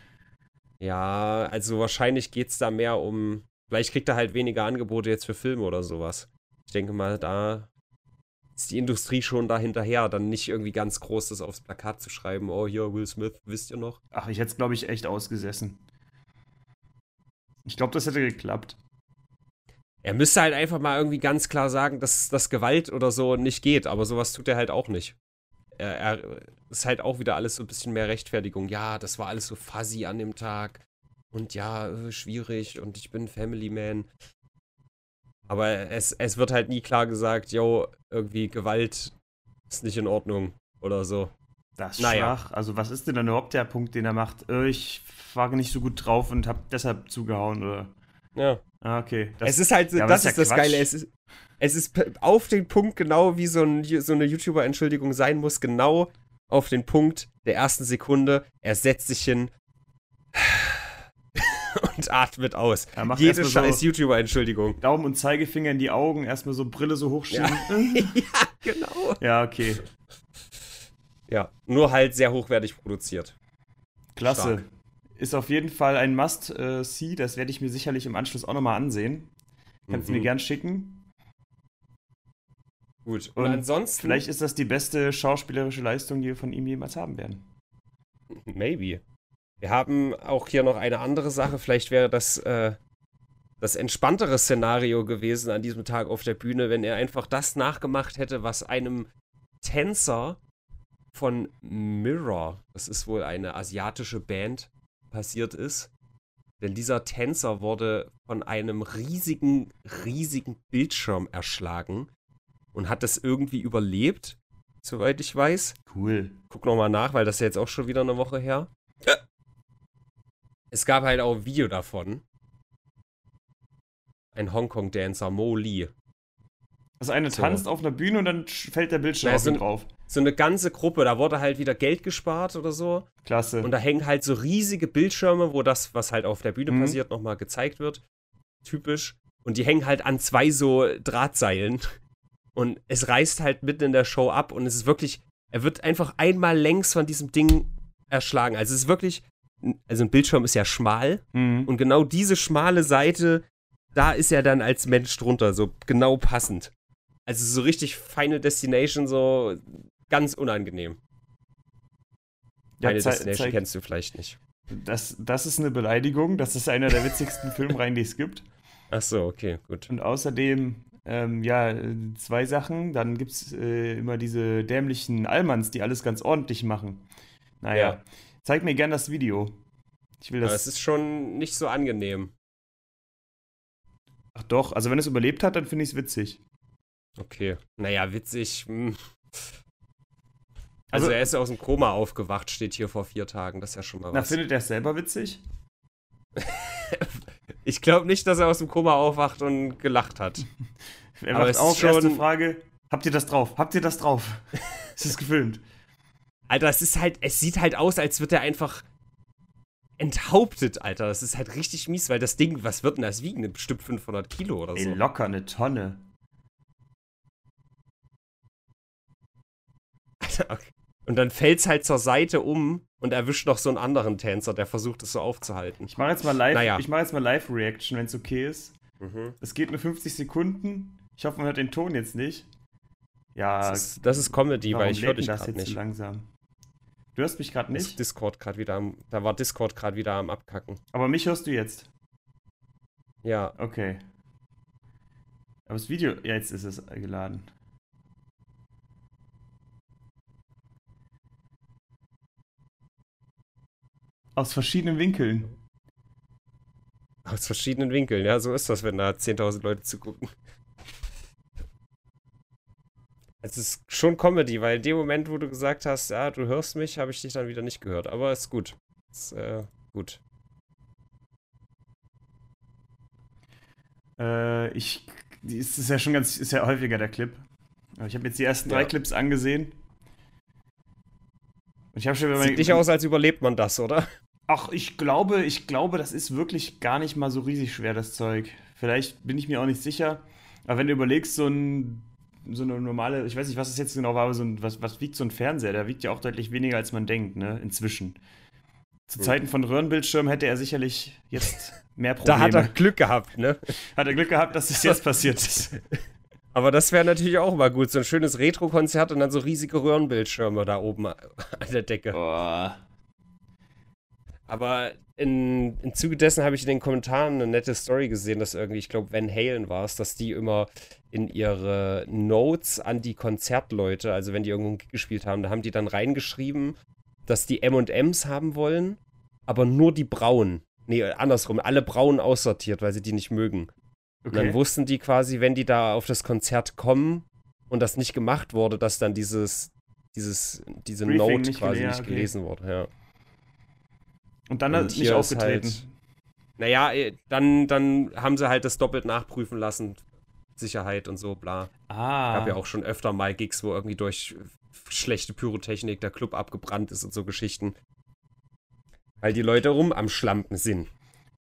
Ja, also wahrscheinlich geht es da mehr um. Vielleicht kriegt er halt weniger Angebote jetzt für Filme oder sowas. Ich denke mal, da ist die Industrie schon da hinterher, dann nicht irgendwie ganz groß das aufs Plakat zu schreiben. Oh, hier, Will Smith, wisst ihr noch? Ach, ich hätte es, glaube ich, echt ausgesessen. Ich glaube, das hätte geklappt. Er müsste halt einfach mal irgendwie ganz klar sagen, dass, dass Gewalt oder so nicht geht, aber sowas tut er halt auch nicht. Er, er ist halt auch wieder alles so ein bisschen mehr Rechtfertigung. Ja, das war alles so fuzzy an dem Tag. Und ja, schwierig und ich bin Family Man. Aber es, es wird halt nie klar gesagt, yo, irgendwie Gewalt ist nicht in Ordnung oder so. Das ist Naja. schwach. Also, was ist denn dann überhaupt der Punkt, den er macht? Äh, ich war nicht so gut drauf und habe deshalb zugehauen, oder? Ja. Ah, okay. Das, es ist halt, ja, das ist ist ja das Geile. Es ist, es ist auf den Punkt genau, wie so, ein, so eine YouTuber-Entschuldigung sein muss. Genau auf den Punkt der ersten Sekunde. Er setzt sich hin und atmet aus. Macht Jede scheiß so- YouTuber-Entschuldigung. Daumen und Zeigefinger in die Augen, erstmal so Brille so hochschieben. ja, genau. ja, okay. Ja, nur halt sehr hochwertig produziert. Klasse. Stark. Ist auf jeden Fall ein Must-See. Das werde ich mir sicherlich im Anschluss auch nochmal ansehen. Kannst du Mhm. mir gern schicken. Gut. Und, Und ansonsten. Vielleicht ist das die beste schauspielerische Leistung, die wir von ihm jemals haben werden. Maybe. Wir haben auch hier noch eine andere Sache. Vielleicht wäre das äh, das entspanntere Szenario gewesen an diesem Tag auf der Bühne, wenn er einfach das nachgemacht hätte, was einem Tänzer von Mirror, das ist wohl eine asiatische Band, passiert ist. Denn dieser Tänzer wurde von einem riesigen, riesigen Bildschirm erschlagen und hat das irgendwie überlebt, soweit ich weiß Cool. guck noch mal nach, weil das ist ja jetzt auch schon wieder eine Woche her. Es gab halt auch ein Video davon. Ein Hongkong-Dancer, Mo Lee. Also eine So. tanzt auf einer Bühne und dann fällt der Bildschirm Na, auf so drauf. So eine ganze Gruppe, da wurde halt wieder Geld gespart oder so. Klasse. Und da hängen halt so riesige Bildschirme, wo das, was halt auf der Bühne Mhm. passiert, nochmal gezeigt wird. Typisch. Und die hängen halt an zwei so Drahtseilen. Und es reißt halt mitten in der Show ab und es ist wirklich, er wird einfach einmal längs von diesem Ding erschlagen. Also es ist wirklich, also ein Bildschirm ist ja schmal mhm. und genau diese schmale Seite, da ist er dann als Mensch drunter, so genau passend. Also so richtig Final Destination, so ganz unangenehm. Ja, Final zei- Destination kennst du vielleicht nicht. das, das ist eine Beleidigung. Das ist einer der witzigsten Filmreihen, die es gibt. Ach so, okay, gut. Und außerdem, Ähm, ja, zwei Sachen. Dann gibt es äh, immer diese dämlichen Allmanns, die alles ganz ordentlich machen. Naja, Ja. Zeig mir gern das Video. Ich will Aber das. es ist schon nicht so angenehm. Ach doch, also wenn es überlebt hat, dann finde ich es witzig. Okay. Naja, witzig. hm. Also, Also- er ist aus dem Koma aufgewacht, steht hier vor vier Tagen. Das ist ja schon mal Na, was. findet er es selber witzig? Ich glaube nicht, dass er aus dem Koma aufwacht und gelacht hat. Er Aber wacht es ist auf, erste schon- Frage. Habt ihr das drauf? Habt ihr das drauf? ist es gefilmt? Alter, es ist halt, es sieht halt aus, als wird er einfach enthauptet, Alter. Das ist halt richtig mies, weil das Ding, was wird denn das wiegen? Bestimmt 500 Kilo oder Ey, so. locker eine Tonne. Alter, okay. Und dann fällt's halt zur Seite um und erwischt noch so einen anderen Tänzer, der versucht es so aufzuhalten. Ich mache jetzt mal live, Naja. ich mache jetzt mal Live-Reaction, wenn es okay ist. Mhm. Es geht nur 50 Sekunden. Ich hoffe, man hört den Ton jetzt nicht. Ja, Das, ist, das ist Comedy, weil ich höre dich das gerade jetzt so nicht. langsam? Du hörst mich gerade Ist nicht, Discord gerade wieder am, da war Discord gerade wieder am Abkacken. aber mich hörst du jetzt. Ja, Okay. Aber das Video, ja, jetzt ist es geladen. Aus verschiedenen Winkeln. aus verschiedenen Winkeln. Ja, so ist das, wenn da 10.000 Leute zugucken. Es ist schon Comedy, weil in dem Moment, wo du gesagt hast, ja, du hörst mich, habe ich dich dann wieder nicht gehört. Aber ist gut. Ist äh, gut. Äh, ich, die ist, ja schon ganz, ist ja häufiger der Clip. Aber ich habe jetzt die ersten drei Ja. Clips angesehen. Und ich habe schon Sieht nicht aus, als überlebt man das, oder? Ach, ich glaube, ich glaube, das ist wirklich gar nicht mal so riesig schwer, das Zeug. Vielleicht bin ich mir auch nicht sicher. Aber wenn du überlegst, so ein, so eine normale, ich weiß nicht, was es jetzt genau war, aber so ein, was, was wiegt so ein Fernseher? Der wiegt ja auch deutlich weniger, als man denkt, ne? Inzwischen. Zu Hm. Zeiten von Röhrenbildschirm hätte er sicherlich jetzt mehr Probleme. Da hat er Glück gehabt, ne? hat er Glück gehabt, dass es jetzt passiert ist. Aber das wäre natürlich auch mal gut. So ein schönes Retro-Konzert und dann so riesige Röhrenbildschirme da oben an der Decke. Boah. Aber in, im Zuge dessen habe ich in den Kommentaren eine nette Story gesehen, dass irgendwie, ich glaube, Van Halen war es, dass die immer in ihre Notes an die Konzertleute, also wenn die irgendwo gespielt haben, da haben die dann reingeschrieben, dass die M&Ms haben wollen, aber nur die braunen. Nee, andersrum, alle braunen aussortiert, weil sie die nicht mögen. Und dann Okay. wussten die quasi, wenn die da auf das Konzert kommen und das nicht gemacht wurde, dass dann dieses, dieses, diese Briefing Note nicht quasi gele- nicht okay. gelesen wurde, ja. Und dann Und hat nicht aufgetreten. halt- Naja, eh, dann, dann haben sie halt das doppelt nachprüfen lassen. Sicherheit und so, bla. ah. Gab ja auch schon öfter mal Gigs, wo irgendwie durch schlechte Pyrotechnik der Club abgebrannt ist und so Geschichten. Weil die Leute rum am Schlampen sind.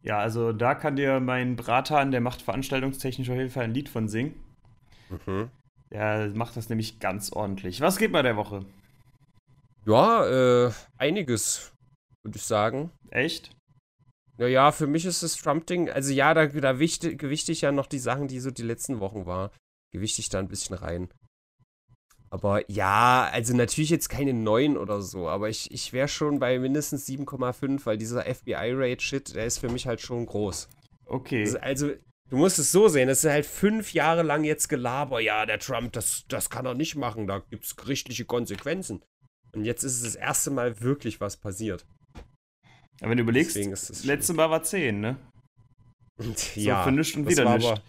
Ja, also da kann dir mein Bratan, der macht veranstaltungstechnisch auf jeden Fall ein Lied von singen. Mhm. Der macht das nämlich ganz ordentlich. Was geht bei der Woche? Ja, äh, einiges, würde ich sagen. Echt? Naja, für mich ist das Trump-Ding, also ja, da, da wichte, gewichte ich ja noch die Sachen, die so die letzten Wochen war. Gewichte ich da ein bisschen rein. Aber ja, also natürlich jetzt keine neuen oder so, aber ich, ich wäre schon bei mindestens 7,5, weil dieser FBI-Rate-Shit, der ist für mich halt schon groß. Okay. Also, also, du musst es so sehen, es ist halt fünf Jahre lang jetzt Gelaber, ja, der Trump, das, das kann er nicht machen, da gibt es gerichtliche Konsequenzen. Und jetzt ist es das erste Mal wirklich was passiert. Aber wenn du überlegst, Deswegen ist es letzte Mal war 10, ne? Und So ja, für nichts und das wieder war aber-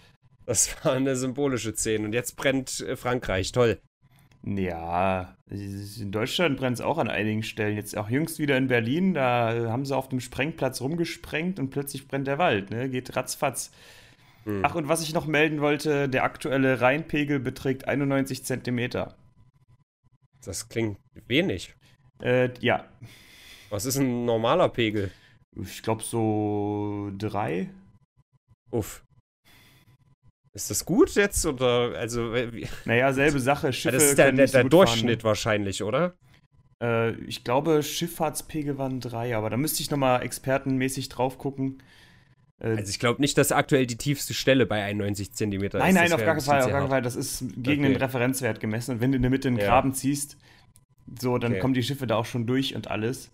Das war eine symbolische Szene. Und jetzt brennt äh, Frankreich. Toll. Ja, in Deutschland brennt es auch an einigen Stellen. Jetzt auch jüngst wieder in Berlin, da haben sie auf dem Sprengplatz rumgesprengt und plötzlich brennt der Wald, ne? Geht ratzfatz. Hm. Ach, und was ich noch melden wollte, der aktuelle Rheinpegel beträgt 91 Zentimeter. Das klingt wenig. Äh, ja, Was ist ein normaler Pegel? ich glaube so drei. Uff. Ist das gut jetzt? Oder, also, äh, wie, Naja, selbe Sache. Schiffe das ist der, der, so der Durchschnitt wahrscheinlich, oder? Fahren. Äh, ich glaube, Schifffahrtspegel waren drei, aber da müsste ich nochmal expertenmäßig drauf gucken. Äh, Also, ich glaube nicht, dass aktuell die tiefste Stelle bei 91 Zentimeter nein, ist. nein, Das auf gar ein keinen Fall, auf gar keinen Fall. Das ist gegen den Okay. Referenzwert gemessen. Und wenn du in der Mitte einen Ja. Graben ziehst, so, dann Okay. kommen die Schiffe da auch schon durch und alles.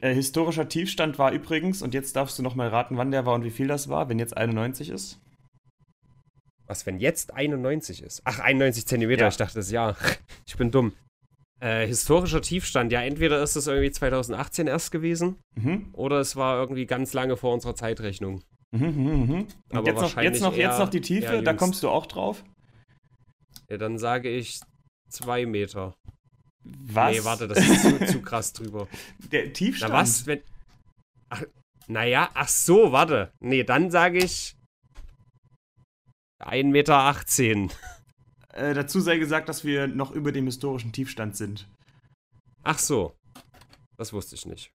Äh, historischer Tiefstand war übrigens, und jetzt darfst du nochmal raten, wann der war und wie viel das war, wenn jetzt 91 ist. Was, wenn jetzt 91 ist? Ach, 91 Zentimeter, Ja. ich dachte das Jahr. Ich bin dumm. Äh, historischer Tiefstand, ja, entweder ist es irgendwie 2018 erst gewesen Mhm. oder es war irgendwie ganz lange vor unserer Zeitrechnung. Mhm, mhm, mhm. Aber jetzt, noch, wahrscheinlich jetzt, noch, jetzt noch die Tiefe, da kommst du auch drauf. Ja, dann sage ich zwei Meter. Was? Nee, warte, das ist zu, zu krass drüber. Der Na Tiefstand. was, wenn. Ach, naja, ach so, warte. Nee, dann sage ich 1,18 Meter. Äh, dazu sei gesagt, dass wir noch über dem historischen Tiefstand sind. Ach so. Das wusste ich nicht.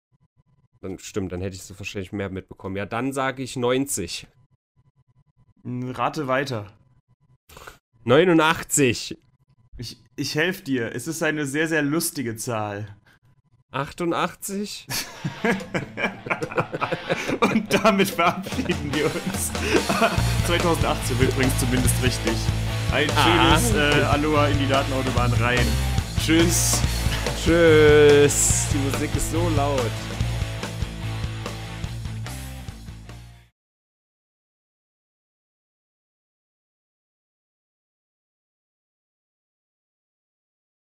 Dann stimmt, dann hätte ich so wahrscheinlich mehr mitbekommen. Ja, dann sage ich 90. Hm, Rate weiter. 89. Ich, ich helfe dir. Es ist eine sehr, sehr lustige Zahl. 88. Und damit verabschieden wir uns. 2018 wird übrigens zumindest richtig. Ein Ah. schönes äh, Aloha in die Datenautobahn rein. Tschüss. Tschüss. Die Musik ist so laut.